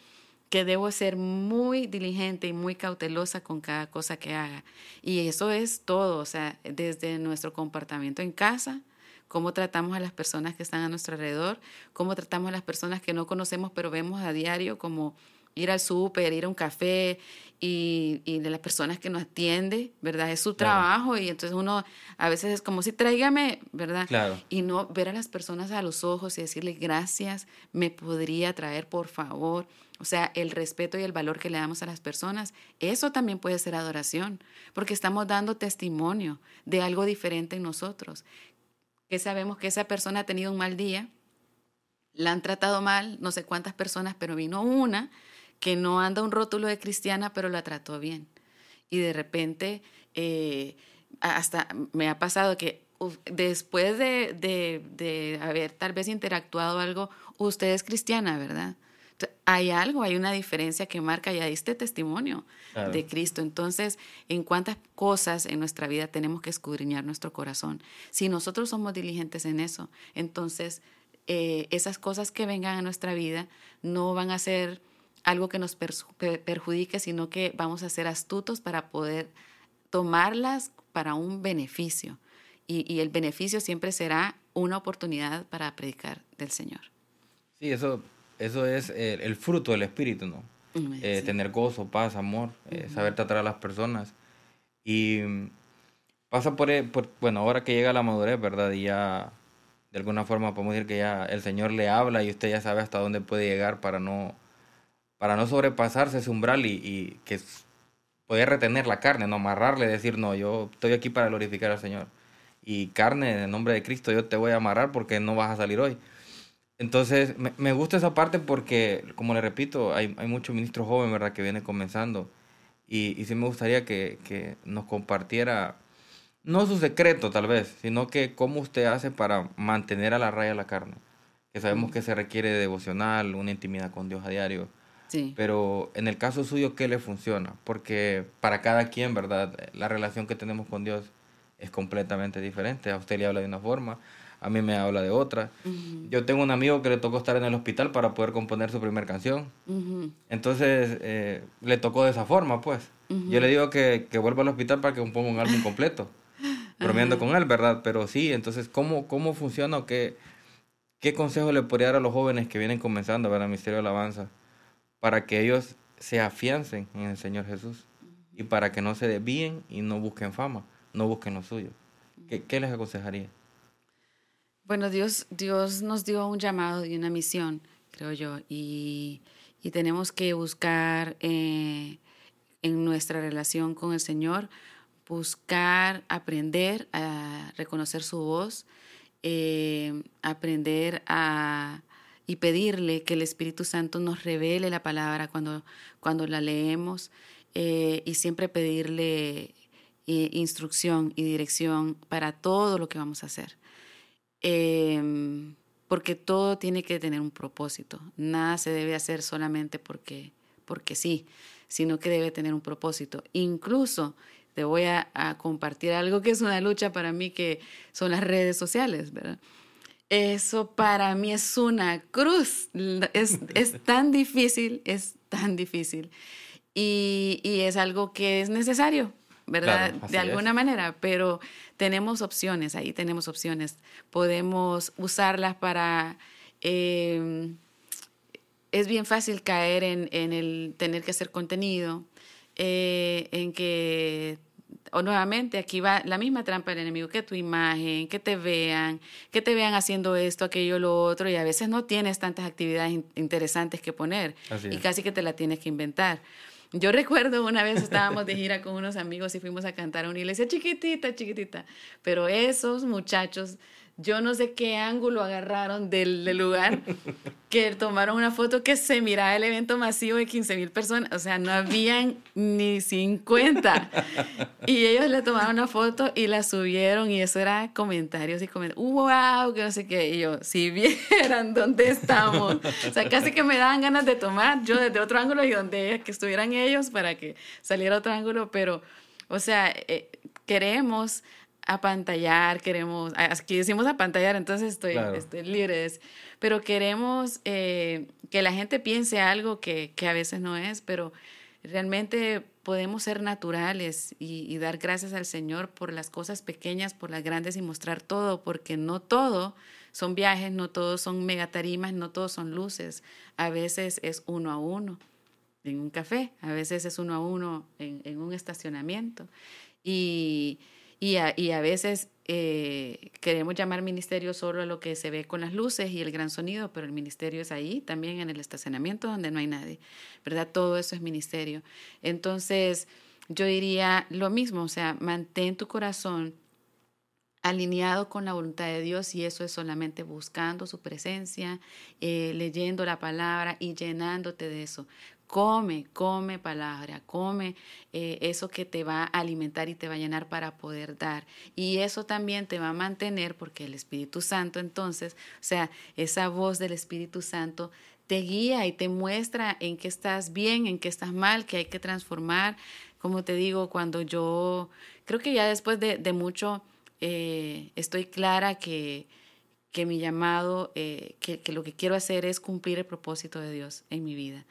que debo ser muy diligente y muy cautelosa con cada cosa que haga. Y eso es todo, o sea, desde nuestro comportamiento en casa, cómo tratamos a las personas que están a nuestro alrededor, cómo tratamos a las personas que no conocemos pero vemos a diario, como ir al súper, ir a un café y, y, de las personas que nos atiende, ¿verdad? Es su trabajo y entonces uno a veces es como si tráigame, ¿verdad? Claro. Y no ver a las personas a los ojos y decirle gracias, me podría traer, por favor. O sea, el respeto y el valor que le damos a las personas, eso también puede ser adoración, porque estamos dando testimonio de algo diferente en nosotros. Que sabemos que esa persona ha tenido un mal día, la han tratado mal, no sé cuántas personas, pero vino una que no anda un rótulo de cristiana, pero la trató bien. Y de repente, eh, hasta me ha pasado que después de, de, de, haber tal vez interactuado algo, usted es cristiana, ¿verdad? Hay algo, hay una diferencia que marca, ya diste testimonio claro. de Cristo. Entonces, ¿en cuántas cosas en nuestra vida tenemos que escudriñar nuestro corazón? Si nosotros somos diligentes en eso, entonces eh, esas cosas que vengan a nuestra vida no van a ser algo que nos perjudique, sino que vamos a ser astutos para poder tomarlas para un beneficio. Y, y el beneficio siempre será una oportunidad para predicar del Señor. Sí, eso, eso es el, el fruto del Espíritu, ¿no? Eh, sí. Tener gozo, paz, amor, eh, saber tratar a las personas. Y pasa por, por, bueno, ahora que llega la madurez, ¿verdad? Y ya, de alguna forma podemos decir que ya el Señor le habla y usted ya sabe hasta dónde puede llegar para no para no sobrepasarse ese umbral y, y que poder retener la carne, no amarrarle, decir, no, yo estoy aquí para glorificar al Señor. Y carne, en el nombre de Cristo, yo te voy a amarrar porque no vas a salir hoy. Entonces, me, me gusta esa parte porque, como le repito, hay, hay muchos ministros jóvenes, ¿verdad?, que vienen comenzando. Y, y sí me gustaría que, que nos compartiera, no su secreto tal vez, sino que cómo usted hace para mantener a la raya la carne. Que sabemos que se requiere de devocional, una intimidad con Dios a diario Sí. Pero en el caso suyo, ¿qué le funciona? Porque para cada quien, ¿verdad? La relación que tenemos con Dios es completamente diferente. A usted le habla de una forma, a mí me habla de otra. Uh -huh. Yo tengo un amigo que le tocó estar en el hospital para poder componer su primera canción. Uh -huh. Entonces, eh, le tocó de esa forma, pues. Uh -huh. Yo le digo que, que vuelva al hospital para que componga un álbum completo. [LAUGHS] bromeando con él, ¿verdad? Pero sí, entonces, ¿cómo, cómo funciona o qué, qué consejo le podría dar a los jóvenes que vienen comenzando a ver el Misterio de la Alabanza? para que ellos se afiancen en el Señor Jesús y para que no se desvíen y no busquen fama, no busquen lo suyo. ¿Qué, qué les aconsejaría? Bueno, Dios, Dios nos dio un llamado y una misión, creo yo, y, y tenemos que buscar eh, en nuestra relación con el Señor, buscar aprender a reconocer su voz, eh, aprender a y pedirle que el Espíritu Santo nos revele la palabra cuando, cuando la leemos eh, y siempre pedirle eh, instrucción y dirección para todo lo que vamos a hacer. Eh, porque todo tiene que tener un propósito. Nada se debe hacer solamente porque, porque sí, sino que debe tener un propósito. Incluso te voy a, a compartir algo que es una lucha para mí, que son las redes sociales, ¿verdad? Eso para mí es una cruz. Es, [LAUGHS] es tan difícil, es tan difícil. Y, y, es algo que es necesario, ¿verdad? Claro, de alguna es. manera, pero tenemos opciones, ahí tenemos opciones. Podemos usarlas para... Eh, es bien fácil caer en, en, el tener que hacer contenido, eh, en que o nuevamente aquí va la misma trampa del enemigo, que tu imagen, que te vean, que te vean haciendo esto, aquello, lo otro, y a veces no tienes tantas actividades in interesantes que poner Así y es. casi que te la tienes que inventar. Yo recuerdo una vez estábamos de gira con unos amigos y fuimos a cantar a una iglesia chiquitita, chiquitita, pero esos muchachos yo no sé qué ángulo agarraron del, lugar, que tomaron una foto que se miraba el evento masivo de 15 mil personas, o sea, no habían ni 50. Y ellos le tomaron una foto y la subieron y eso era comentarios y comentarios, wow, que no sé qué. Y yo, si vieran dónde estamos, o sea, casi que me daban ganas de tomar yo desde otro ángulo y donde que estuvieran ellos para que saliera otro ángulo, pero, o sea, eh, queremos apantallar, queremos, aquí decimos apantallar, entonces estoy, estoy libre de eso, pero queremos eh, que la gente piense algo que, que, a veces no es, pero realmente podemos ser naturales y, y, dar gracias al Señor por las cosas pequeñas, por las grandes y mostrar todo, porque no todo son viajes, no todos son megatarimas, no todos son luces, a veces es uno a uno en un café, a veces es uno a uno en, en un estacionamiento. Y, y a, y a veces eh, queremos llamar ministerio solo a lo que se ve con las luces y el gran sonido, pero el ministerio es ahí, también en el estacionamiento donde no hay nadie, ¿verdad? Todo eso es ministerio. Entonces, yo diría lo mismo, o sea, mantén tu corazón alineado con la voluntad de Dios y eso es solamente buscando su presencia, eh, leyendo la palabra y llenándote de eso. Come, come palabra, come eh, eso que te va a alimentar y te va a llenar para poder dar. Y eso también te va a mantener porque el Espíritu Santo entonces, o sea, esa voz del Espíritu Santo te guía y te muestra en qué estás bien, en qué estás mal, que hay que transformar. Como te digo, cuando yo creo que ya después de, mucho eh, estoy clara que, que mi llamado, eh, que, que lo que quiero hacer es cumplir el propósito de Dios en mi vida.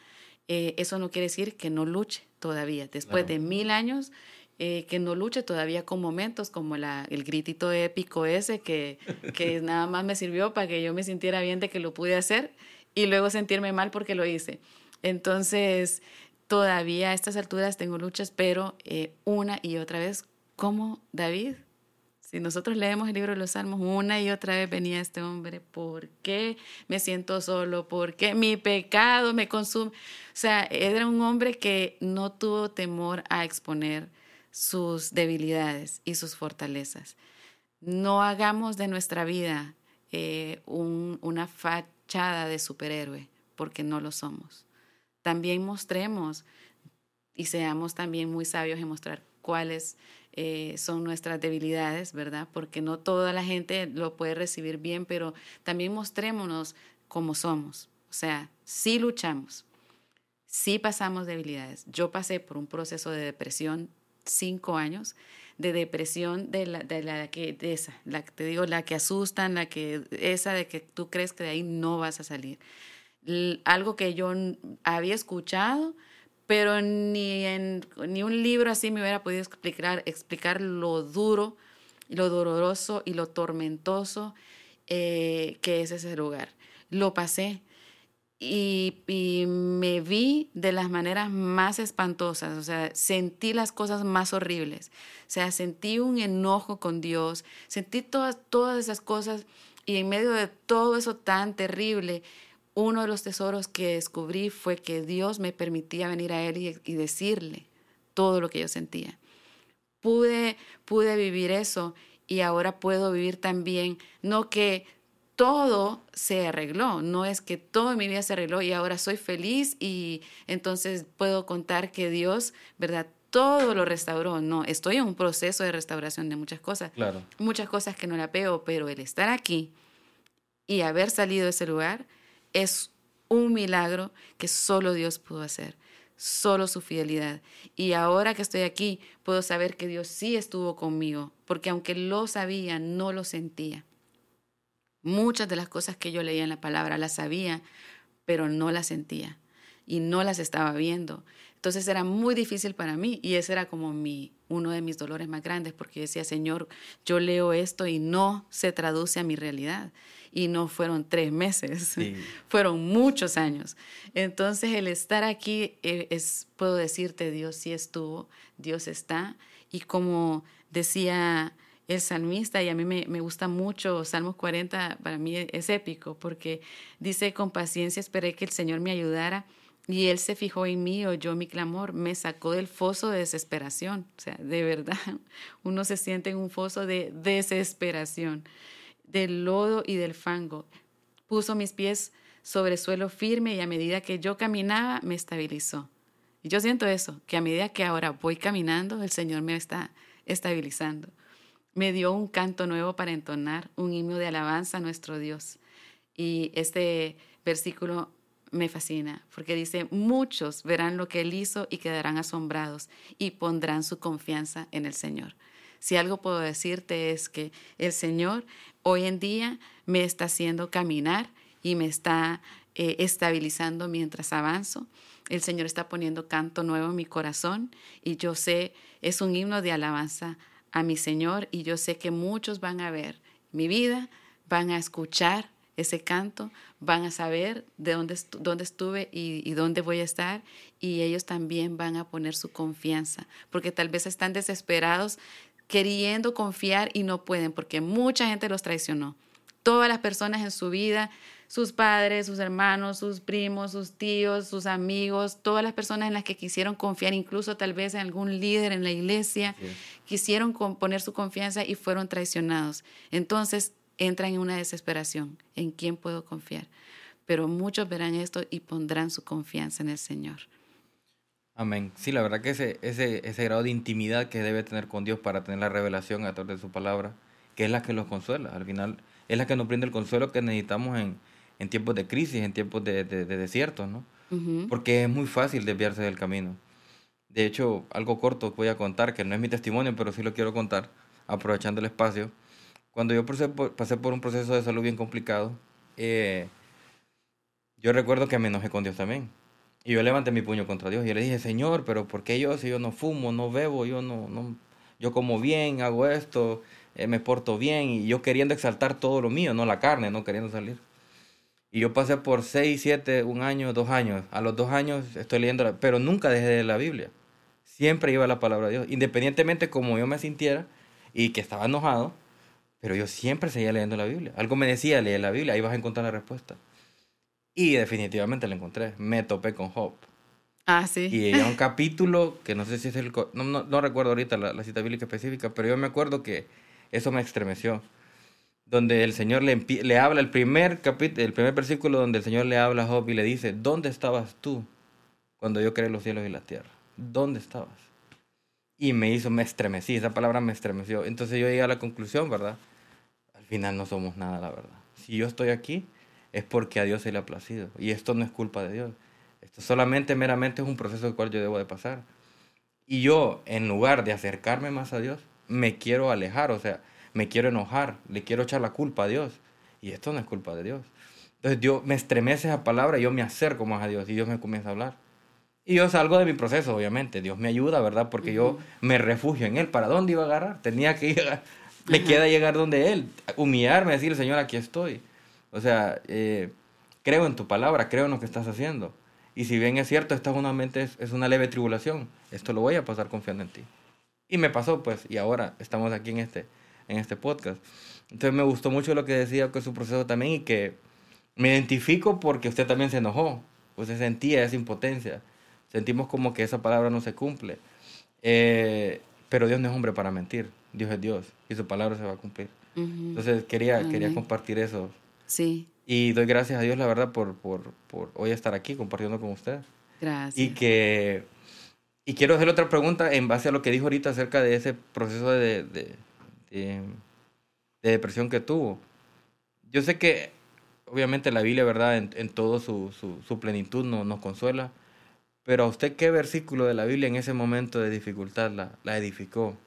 Eh, eso no quiere decir que no luche todavía. Después de mil años, eh, que no luche todavía con momentos como la, el gritito épico ese que, que [LAUGHS] nada más me sirvió para que yo me sintiera bien de que lo pude hacer y luego sentirme mal porque lo hice. Entonces, todavía a estas alturas tengo luchas, pero eh, una y otra vez, como David, si nosotros leemos el libro de los Salmos, una y otra vez venía este hombre, ¿por qué me siento solo? ¿Por qué mi pecado me consume? O sea, era un hombre que no tuvo temor a exponer sus debilidades y sus fortalezas. No hagamos de nuestra vida eh, una fachada de superhéroe, porque no lo somos. También mostremos y seamos también muy sabios en mostrar cuáles eh, son nuestras debilidades, ¿verdad? Porque no toda la gente lo puede recibir bien, pero también mostrémonos como somos. O sea, sí luchamos, sí pasamos debilidades. Yo pasé por un proceso de depresión cinco años, de depresión de la, de la que, de esa, la que te digo, la que asustan, la que, esa de que tú crees que de ahí no vas a salir. algo que yo había escuchado, pero ni ni un libro así me hubiera podido explicar, explicar lo duro, lo doloroso y lo tormentoso eh, que es ese lugar. Lo pasé y, y, me vi de las maneras más espantosas, o sea, sentí las cosas más horribles, o sea, sentí un enojo con Dios, sentí todas, todas esas cosas y en medio de todo eso tan terrible, uno de los tesoros que descubrí fue que Dios me permitía venir a Él y, decirle todo lo que yo sentía. Pude, pude vivir eso y ahora puedo vivir también, no que todo se arregló, no es que todo en mi vida se arregló y ahora soy feliz y entonces puedo contar que Dios, ¿verdad? Todo lo restauró. No, estoy en un proceso de restauración de muchas cosas. Claro. Muchas cosas que no la veo, pero el estar aquí y haber salido de ese lugar es un milagro que solo Dios pudo hacer, solo su fidelidad. Y ahora que estoy aquí, puedo saber que Dios sí estuvo conmigo, porque aunque lo sabía, no lo sentía. Muchas de las cosas que yo leía en la palabra las sabía, pero no las sentía y no las estaba viendo. Entonces era muy difícil para mí y ese era como uno de mis dolores más grandes porque decía, Señor, yo leo esto y no se traduce a mi realidad y no fueron tres meses, [LAUGHS] fueron muchos años. Entonces el estar aquí eh, es, puedo decirte, Dios sí estuvo, Dios está. Y como decía el salmista, y a mí me, me, gusta mucho, Salmos 40 para mí es épico, porque dice, con paciencia esperé que el Señor me ayudara. Y él se fijó en mí, oyó mi clamor, me sacó del foso de desesperación. O sea, de verdad, [LAUGHS] uno se siente en un foso de desesperación del lodo y del fango. Puso mis pies sobre suelo firme y a medida que yo caminaba me estabilizó. Y yo siento eso, que a medida que ahora voy caminando, el Señor me está estabilizando. Me dio un canto nuevo para entonar, un himno de alabanza a nuestro Dios. Y este versículo me fascina porque dice, muchos verán lo que Él hizo y quedarán asombrados y pondrán su confianza en el Señor. Si algo puedo decirte es que el Señor hoy en día me está haciendo caminar y me está eh, estabilizando mientras avanzo. El Señor está poniendo canto nuevo en mi corazón y yo sé, es un himno de alabanza a mi Señor y yo sé que muchos van a ver mi vida, van a escuchar ese canto, van a saber de dónde, dónde estuve y, y, dónde voy a estar y ellos también van a poner su confianza, porque tal vez están desesperados queriendo confiar y no pueden, porque mucha gente los traicionó. Todas las personas en su vida sus padres, sus hermanos, sus primos, sus tíos, sus amigos, todas las personas en las que quisieron confiar, incluso tal vez en algún líder en la iglesia, quisieron poner su confianza y fueron traicionados. Entonces entran en una desesperación. ¿En quién puedo confiar? Pero muchos verán esto y pondrán su confianza en el Señor. Amén. Sí, la verdad que ese, ese, ese grado de intimidad que debe tener con Dios para tener la revelación a través de su palabra, que es la que los consuela. Al final es la que nos brinda el consuelo que necesitamos en, en tiempos de crisis, en tiempos de, de, desierto, ¿no? Porque es muy fácil desviarse del camino. De hecho, algo corto voy a contar, que no es mi testimonio, pero sí lo quiero contar, aprovechando el espacio. Cuando yo pasé por, pasé por un proceso de salud bien complicado, eh, yo recuerdo que me enojé con Dios también. Y yo levanté mi puño contra Dios y le dije, Señor, pero ¿por qué yo si yo no fumo, no bebo, yo no, no yo como bien, hago esto, eh, me porto bien y yo queriendo exaltar todo lo mío, no la carne, no queriendo salir. Y yo pasé por seis, siete, un año, dos años. A los dos años estoy leyendo, pero nunca dejé de la Biblia. Siempre iba la palabra de Dios, independientemente como yo me sintiera y que estaba enojado, pero yo siempre seguía leyendo la Biblia. Algo me decía, leer la Biblia, ahí vas a encontrar la respuesta. Y definitivamente la encontré. Me topé con Job. Ah, sí. Y hay un capítulo que no sé si es el... No, no, recuerdo ahorita la, la, cita bíblica específica, pero yo me acuerdo que eso me estremeció donde el Señor le, le habla, el primer capítulo, el primer versículo donde el Señor le habla a Job y le dice, ¿dónde estabas tú cuando yo creé los cielos y la tierra? ¿Dónde estabas? Y me hizo, me estremecí, esa palabra me estremeció. Entonces yo llegué a la conclusión, ¿verdad? Al final no somos nada, la verdad. Si yo estoy aquí, es porque a Dios se le ha placido. Y esto no es culpa de Dios. Esto solamente, meramente es un proceso el cual yo debo de pasar. Y yo, en lugar de acercarme más a Dios, me quiero alejar. O sea, me quiero enojar, le quiero echar la culpa a Dios. Y esto no es culpa de Dios. Entonces Dios me estremece esa palabra y yo me acerco más a Dios y Dios me comienza a hablar. Y yo salgo de mi proceso, obviamente. Dios me ayuda, ¿verdad? Porque yo me refugio en Él. ¿Para dónde iba a agarrar? Tenía que [LAUGHS] llegar. Me queda llegar donde Él. Humillarme, decirle, Señor, aquí estoy. O sea, eh, creo en tu palabra, creo en lo que estás haciendo. Y si bien es cierto, esta es una, mente, es una leve tribulación. Esto lo voy a pasar confiando en ti. Y me pasó, pues, y ahora estamos aquí en este, en este podcast. Entonces me gustó mucho lo que decía con su proceso también y que me identifico porque usted también se enojó, usted sentía esa impotencia, sentimos como que esa palabra no se cumple. Eh, pero Dios no es hombre para mentir, Dios es Dios y su palabra se va a cumplir. Entonces quería, quería compartir eso. Sí. Y doy gracias a Dios, la verdad, por, por, por hoy estar aquí compartiendo con usted. Gracias. Y que y quiero hacer otra pregunta en base a lo que dijo ahorita acerca de ese proceso de, de, depresión que tuvo. Yo sé que obviamente la Biblia, ¿verdad? En, en todo su, su, plenitud no, nos consuela, pero a usted qué versículo de la Biblia en ese momento de dificultad la, la edificó,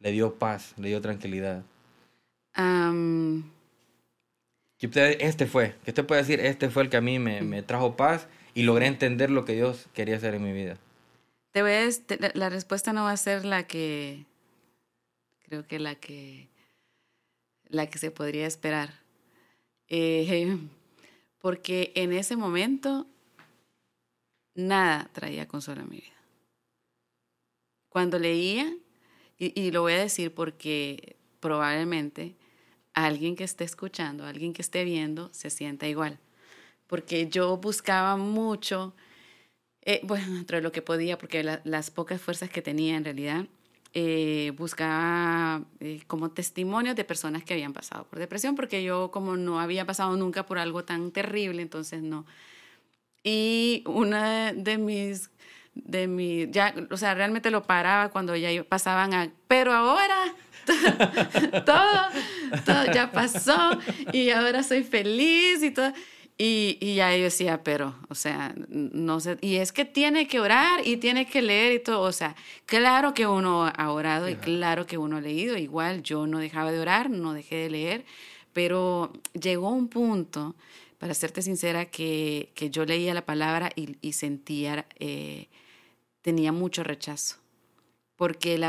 le dio paz, le dio tranquilidad. Que usted, este fue, que puede decir, este fue el que a mí me, trajo paz y logré entender lo que Dios quería hacer en mi vida. Te la respuesta no va a ser la que creo que la que, la que se podría esperar. Eh, [LAUGHS] porque en ese momento nada traía consuelo a mi vida. Cuando leía, y, y, lo voy a decir porque probablemente alguien que esté escuchando, alguien que esté viendo, se sienta igual. Porque yo buscaba mucho, eh, bueno, dentro de lo que podía, porque las pocas fuerzas que tenía en realidad, eh, buscaba eh, como testimonios de personas que habían pasado por depresión, porque yo como no había pasado nunca por algo tan terrible, entonces no. Y una de mis, de mis, ya, o sea, realmente lo paraba cuando ya pasaban a, pero ahora [LAUGHS] todo, todo ya pasó y ahora soy feliz y todo. Y, y, ya yo decía, pero, o sea, no sé, y es que tiene que orar y tiene que leer y todo, o sea, claro que uno ha orado y claro que uno ha leído, igual yo no dejaba de orar, no dejé de leer, pero llegó un punto, para serte sincera, que, que yo leía la palabra y, y sentía, eh, tenía mucho rechazo, porque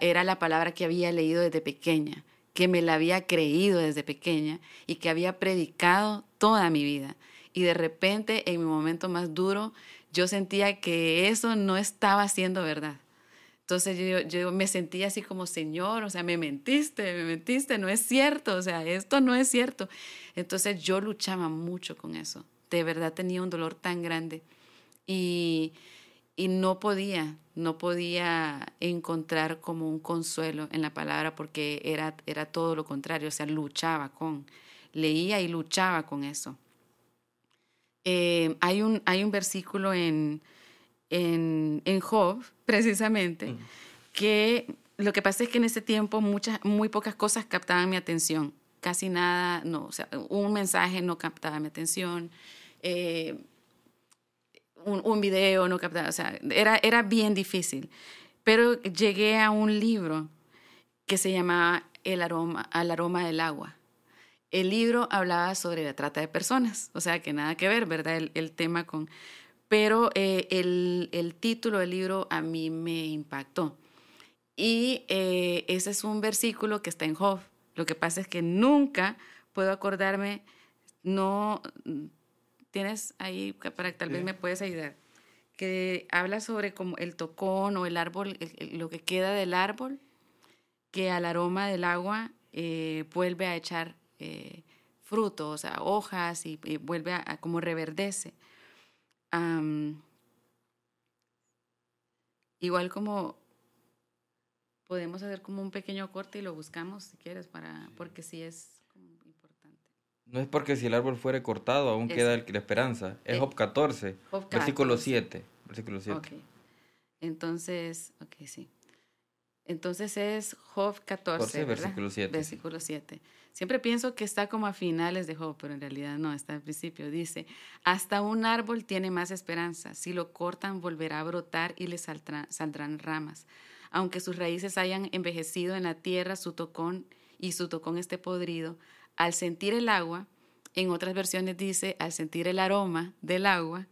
era la palabra que había leído desde pequeña que me la había creído desde pequeña y que había predicado toda mi vida. Y de repente, en mi momento más duro, yo sentía que eso no estaba siendo verdad. Entonces yo, me sentía así como, Señor, o sea, me mentiste, me mentiste, no es cierto, o sea, esto no es cierto. Entonces yo luchaba mucho con eso. De verdad tenía un dolor tan grande. Y, y no podía, no podía encontrar como un consuelo en la palabra porque era, era todo lo contrario, o sea, luchaba con, leía y luchaba con eso. Eh, hay, un, hay un versículo en, en, en Job, [LAUGHS] precisamente, que lo que pasa es que en ese tiempo muchas, muy pocas cosas captaban mi atención, casi nada, no, o sea, un mensaje no captaba mi atención. Eh, un, video, no captaba, o sea, era, era bien difícil. Pero llegué a un libro que se llamaba El aroma, Al aroma del agua. El libro hablaba sobre la trata de personas, o sea, que nada que ver, ¿verdad? El, tema con... Pero eh, el, el, título del libro a mí me impactó. Y eh, ese es un versículo que está en Job. Lo que pasa es que nunca puedo acordarme, no tienes ahí, para que tal vez me puedes ayudar, que habla sobre como el tocón o el árbol, lo que queda del árbol, que al aroma del agua eh, vuelve a echar eh, frutos, o sea, hojas y, vuelve a, como reverdece. igual como podemos hacer como un pequeño corte y lo buscamos si quieres para porque sí es no es porque si el árbol fuere cortado aún queda la esperanza. Es Job 14, versículo 7. Versículo 7. Entonces, ok, sí. Entonces es Job 14, versículo 7. Versículo 7. Siempre pienso que está como a finales de Job, pero en realidad no, está al principio. Dice, hasta un árbol tiene más esperanza. Si lo cortan, volverá a brotar y le saldrán ramas. Aunque sus raíces hayan envejecido en la tierra, su tocón y su tocón esté podrido, al sentir el agua, en otras versiones dice, al sentir el aroma del agua,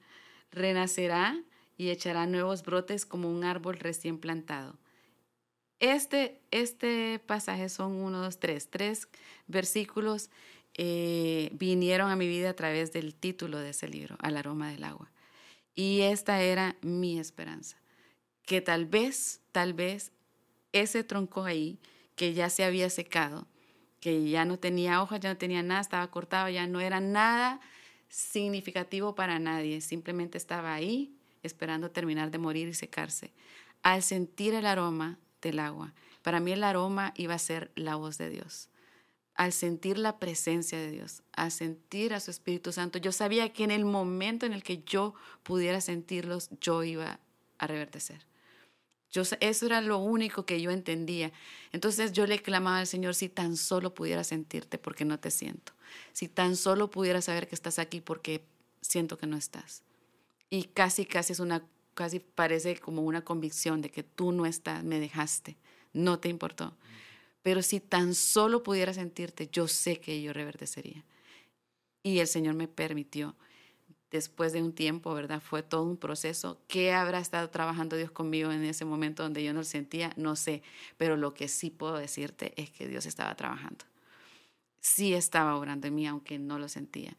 renacerá y echará nuevos brotes como un árbol recién plantado. Este, este pasaje son uno, dos, tres. Tres versículos eh, vinieron a mi vida a través del título de ese libro, Al aroma del agua. Y esta era mi esperanza, que tal vez, tal vez ese tronco ahí, que ya se había secado, que ya no tenía hojas, ya no tenía nada, estaba cortado, ya no era nada significativo para nadie, simplemente estaba ahí esperando terminar de morir y secarse. Al sentir el aroma del agua, para mí el aroma iba a ser la voz de Dios. Al sentir la presencia de Dios, al sentir a su Espíritu Santo, yo sabía que en el momento en el que yo pudiera sentirlos, yo iba a reverdecer. Yo, eso era lo único que yo entendía. Entonces yo le clamaba al Señor, si tan solo pudiera sentirte porque no te siento. Si tan solo pudiera saber que estás aquí porque siento que no estás. Y casi, casi es una, casi parece como una convicción de que tú no estás, me dejaste, no te importó. Pero si tan solo pudiera sentirte, yo sé que yo reverdecería. Y el Señor me permitió después de un tiempo, ¿verdad? Fue todo un proceso. ¿Qué habrá estado trabajando Dios conmigo en ese momento donde yo no lo sentía? No sé, pero lo que sí puedo decirte es que Dios estaba trabajando. Sí estaba obrando en mí, aunque no lo sentía.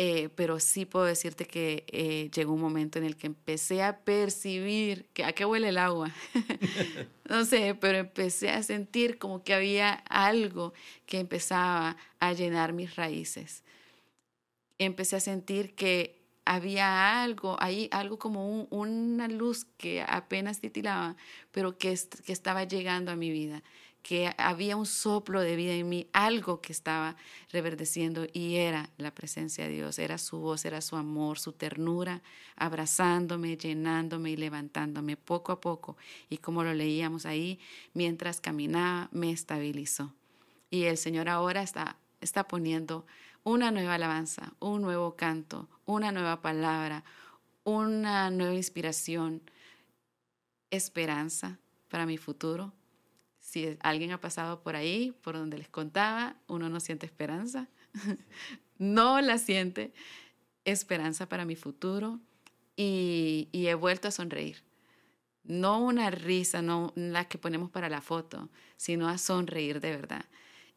Eh, pero sí puedo decirte que eh, llegó un momento en el que empecé a percibir que a qué huele el agua. [LAUGHS] no sé, pero empecé a sentir como que había algo que empezaba a llenar mis raíces empecé a sentir que había algo ahí, algo como una luz que apenas titilaba, pero que, estaba llegando a mi vida que había un soplo de vida en mí, algo que estaba reverdeciendo y era la presencia de Dios, era su voz, era su amor, su ternura, abrazándome, llenándome y levantándome poco a poco. Y como lo leíamos ahí, mientras caminaba, me estabilizó. Y el Señor ahora está poniendo una nueva alabanza, un nuevo canto, una nueva palabra, una nueva inspiración, esperanza para mi futuro si alguien ha pasado por ahí, por donde les contaba, uno no siente esperanza, [LAUGHS] no la siente, esperanza para mi futuro y, he vuelto a sonreír. No una risa, no la que ponemos para la foto, sino a sonreír de verdad.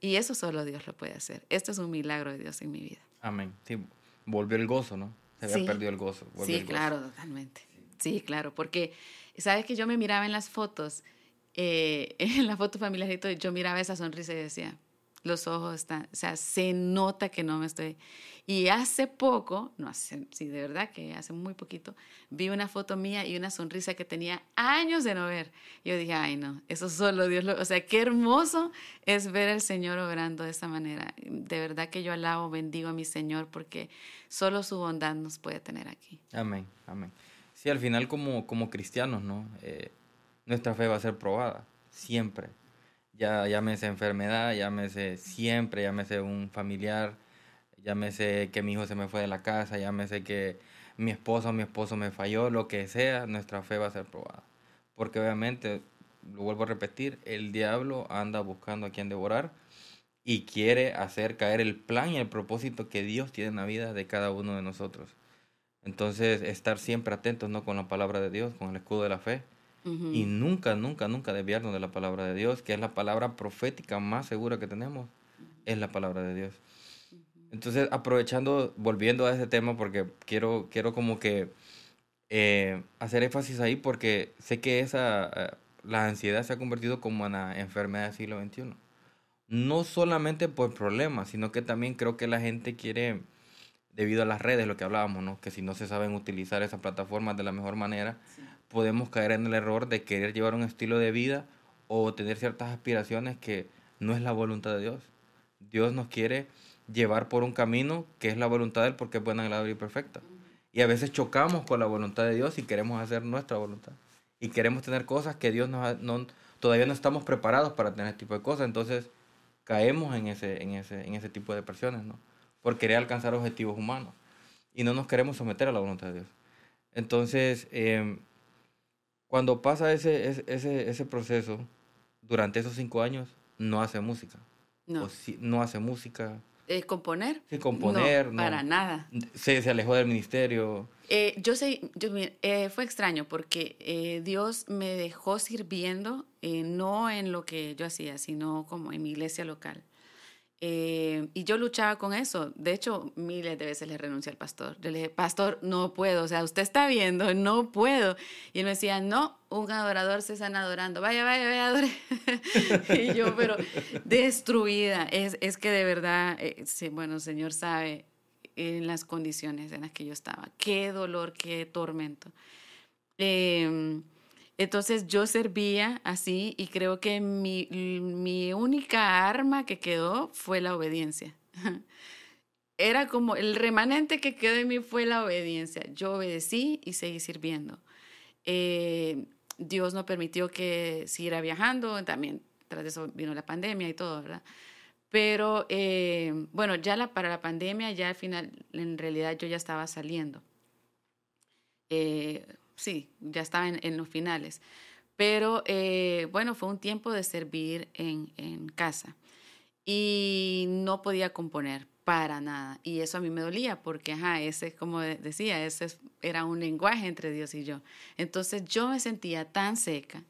Y eso solo Dios lo puede hacer. Esto es un milagro de Dios en mi vida. Amén. Sí, volvió el gozo, ¿no? Se había perdido el gozo. sí, claro, totalmente. Sí, claro, porque sabes que yo me miraba en las fotos eh, [LAUGHS] en la foto familiar yo miraba esa sonrisa y decía, los ojos están, o sea, se nota que no me estoy. Y hace poco, no hace, sí, de verdad que hace muy poquito, vi una foto mía y una sonrisa que tenía años de no ver. Yo dije, ay no, eso solo Dios lo, o sea, qué hermoso es ver al Señor obrando de esa manera. De verdad que yo alabo, bendigo a mi Señor porque solo su bondad nos puede tener aquí. Amén, amén. Sí, al final como, como cristianos, ¿no? Eh, nuestra fe va a ser probada, siempre. Ya llámese enfermedad, llámese siempre, llámese un familiar, llámese que mi hijo se me fue de la casa, llámese que mi esposa o mi esposo me falló, lo que sea, nuestra fe va a ser probada. Porque obviamente, lo vuelvo a repetir, el diablo anda buscando a quien devorar y quiere hacer caer el plan y el propósito que Dios tiene en la vida de cada uno de nosotros. Entonces, estar siempre atentos ¿no? con la palabra de Dios, con el escudo de la fe, y nunca, nunca, nunca desviarnos de la palabra de Dios, que es la palabra profética más segura que tenemos, es la palabra de Dios. Entonces, aprovechando, volviendo a ese tema, porque quiero, quiero como que eh, hacer énfasis ahí, porque sé que esa, eh, la ansiedad se ha convertido como una enfermedad del siglo XXI. No solamente por problemas, sino que también creo que la gente quiere, debido a las redes, lo que hablábamos, ¿no? que si no se saben utilizar esas plataformas de la mejor manera, podemos caer en el error de querer llevar un estilo de vida o tener ciertas aspiraciones que no es la voluntad de Dios. Dios nos quiere llevar por un camino que es la voluntad de Él porque es buena, agradable y perfecta. Y a veces chocamos con la voluntad de Dios y queremos hacer nuestra voluntad. Y queremos tener cosas que Dios nos no, todavía no estamos preparados para tener este tipo de cosas. Entonces caemos en ese, en ese, en ese tipo de presiones, ¿no? Por querer alcanzar objetivos humanos. Y no nos queremos someter a la voluntad de Dios. Entonces, eh, cuando pasa ese, ese, ese proceso, durante esos cinco años, no hace música. No. no hace música. Eh, ¿Componer? Sí, componer. No, para nada. Se, se, alejó del ministerio. Eh, yo sé, yo, eh, fue extraño porque eh, Dios me dejó sirviendo, no en lo que yo hacía, sino como en mi iglesia local. Eh, y yo luchaba con eso. De hecho, miles de veces le renuncié al pastor. Yo le dije, pastor, no puedo. O sea, usted está viendo, no puedo. Y él me decía, no, un adorador se están adorando. Vaya, vaya, vaya, adore. [LAUGHS] y yo, pero destruida. Es, es que de verdad, eh, bueno, el Señor sabe en las condiciones en las que yo estaba. Qué dolor, qué tormento. Eh, entonces yo servía así y creo que mi, única arma que quedó fue la obediencia. [LAUGHS] Era como el remanente que quedó en mí fue la obediencia. Yo obedecí y seguí sirviendo. Eh, Dios no permitió que siguiera viajando, también tras eso vino la pandemia y todo, ¿verdad? Pero eh, bueno, ya para la pandemia, ya al final, en realidad yo ya estaba saliendo. Eh, sí, ya estaba en, los finales. Pero eh, bueno, fue un tiempo de servir en, casa y no podía componer para nada. Y eso a mí me dolía porque, ajá, ese, como decía, ese era un lenguaje entre Dios y yo. Entonces yo me sentía tan seca,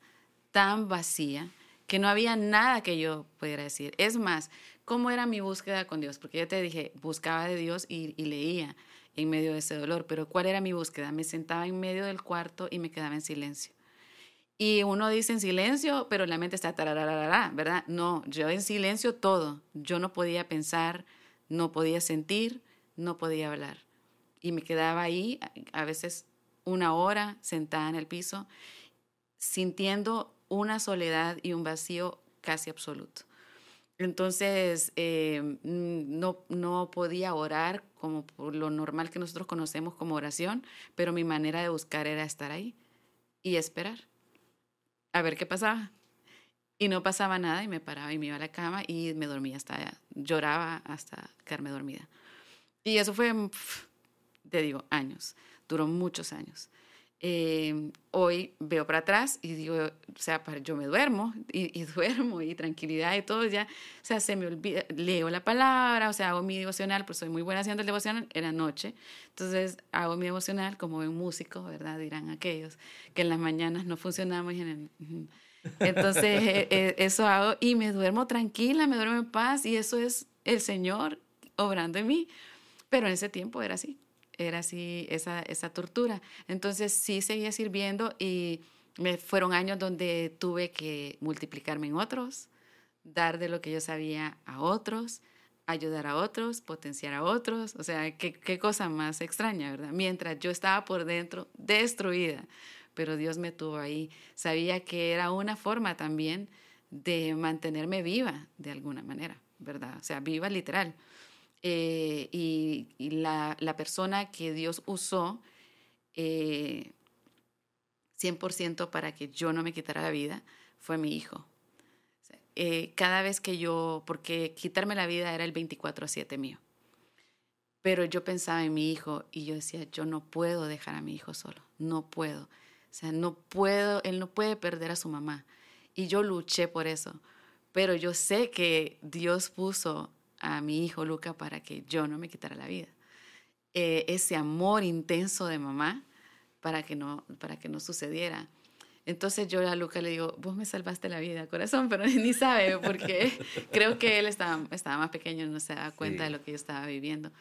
tan vacía, que no había nada que yo pudiera decir. Es más, ¿cómo era mi búsqueda con Dios? Porque yo te dije, buscaba de Dios y leía en medio de ese dolor. Pero ¿cuál era mi búsqueda? Me sentaba en medio del cuarto y me quedaba en silencio. Y uno dice en silencio, pero la mente está tarararara, ¿verdad? No, yo en silencio todo. Yo no podía pensar, no podía sentir, no podía hablar. y me quedaba ahí, a veces una hora sentada en el piso, sintiendo una soledad y un vacío casi absoluto. Entonces, eh, no, no podía orar como por lo normal que nosotros conocemos como oración, pero mi manera de buscar era estar ahí y esperar a ver qué pasaba. Y no pasaba nada y me paraba y me iba a la cama y me dormía hasta, lloraba hasta quedarme dormida. Y eso fue, te digo, años, duró muchos años. Eh, hoy veo para atrás y digo, o sea, yo me duermo y, [LAUGHS] duermo y tranquilidad y todo ya, o sea, se me olvida, leo la palabra, o sea, hago mi devocional, pues soy muy buena haciendo el devocional, era noche, entonces hago mi devocional como un músico, ¿verdad? Dirán aquellos que en las mañanas no funcionamos en el, entonces eh, [LAUGHS] eh, eso hago y me duermo tranquila, me duermo en paz y eso es el Señor obrando en mí, pero en ese tiempo era así era así esa, esa tortura. Entonces sí seguía sirviendo y me fueron años donde tuve que multiplicarme en otros, dar de lo que yo sabía a otros, ayudar a otros, potenciar a otros. O sea, qué, qué cosa más extraña, ¿verdad? Mientras yo estaba por dentro destruida, pero Dios me tuvo ahí. Sabía que era una forma también de mantenerme viva de alguna manera, ¿verdad? O sea, viva literal. Eh, y, la, la, persona que Dios usó 100% eh, para que yo no me quitara la vida fue mi hijo. Eh, cada vez que yo, porque quitarme la vida era el 24 a 7 mío, pero yo pensaba en mi hijo y yo decía, yo no puedo dejar a mi hijo solo, no puedo. O sea, no puedo, él no puede perder a su mamá. Y yo luché por eso. Pero yo sé que Dios puso a mi hijo Luca para que yo no me quitara la vida. Eh, ese amor intenso de mamá para que no, para que no sucediera. Entonces yo a Luca le digo, vos me salvaste la vida, corazón, pero [LAUGHS] ni sabe porque [LAUGHS] creo que él estaba, estaba más pequeño, no se da cuenta de lo que yo estaba viviendo.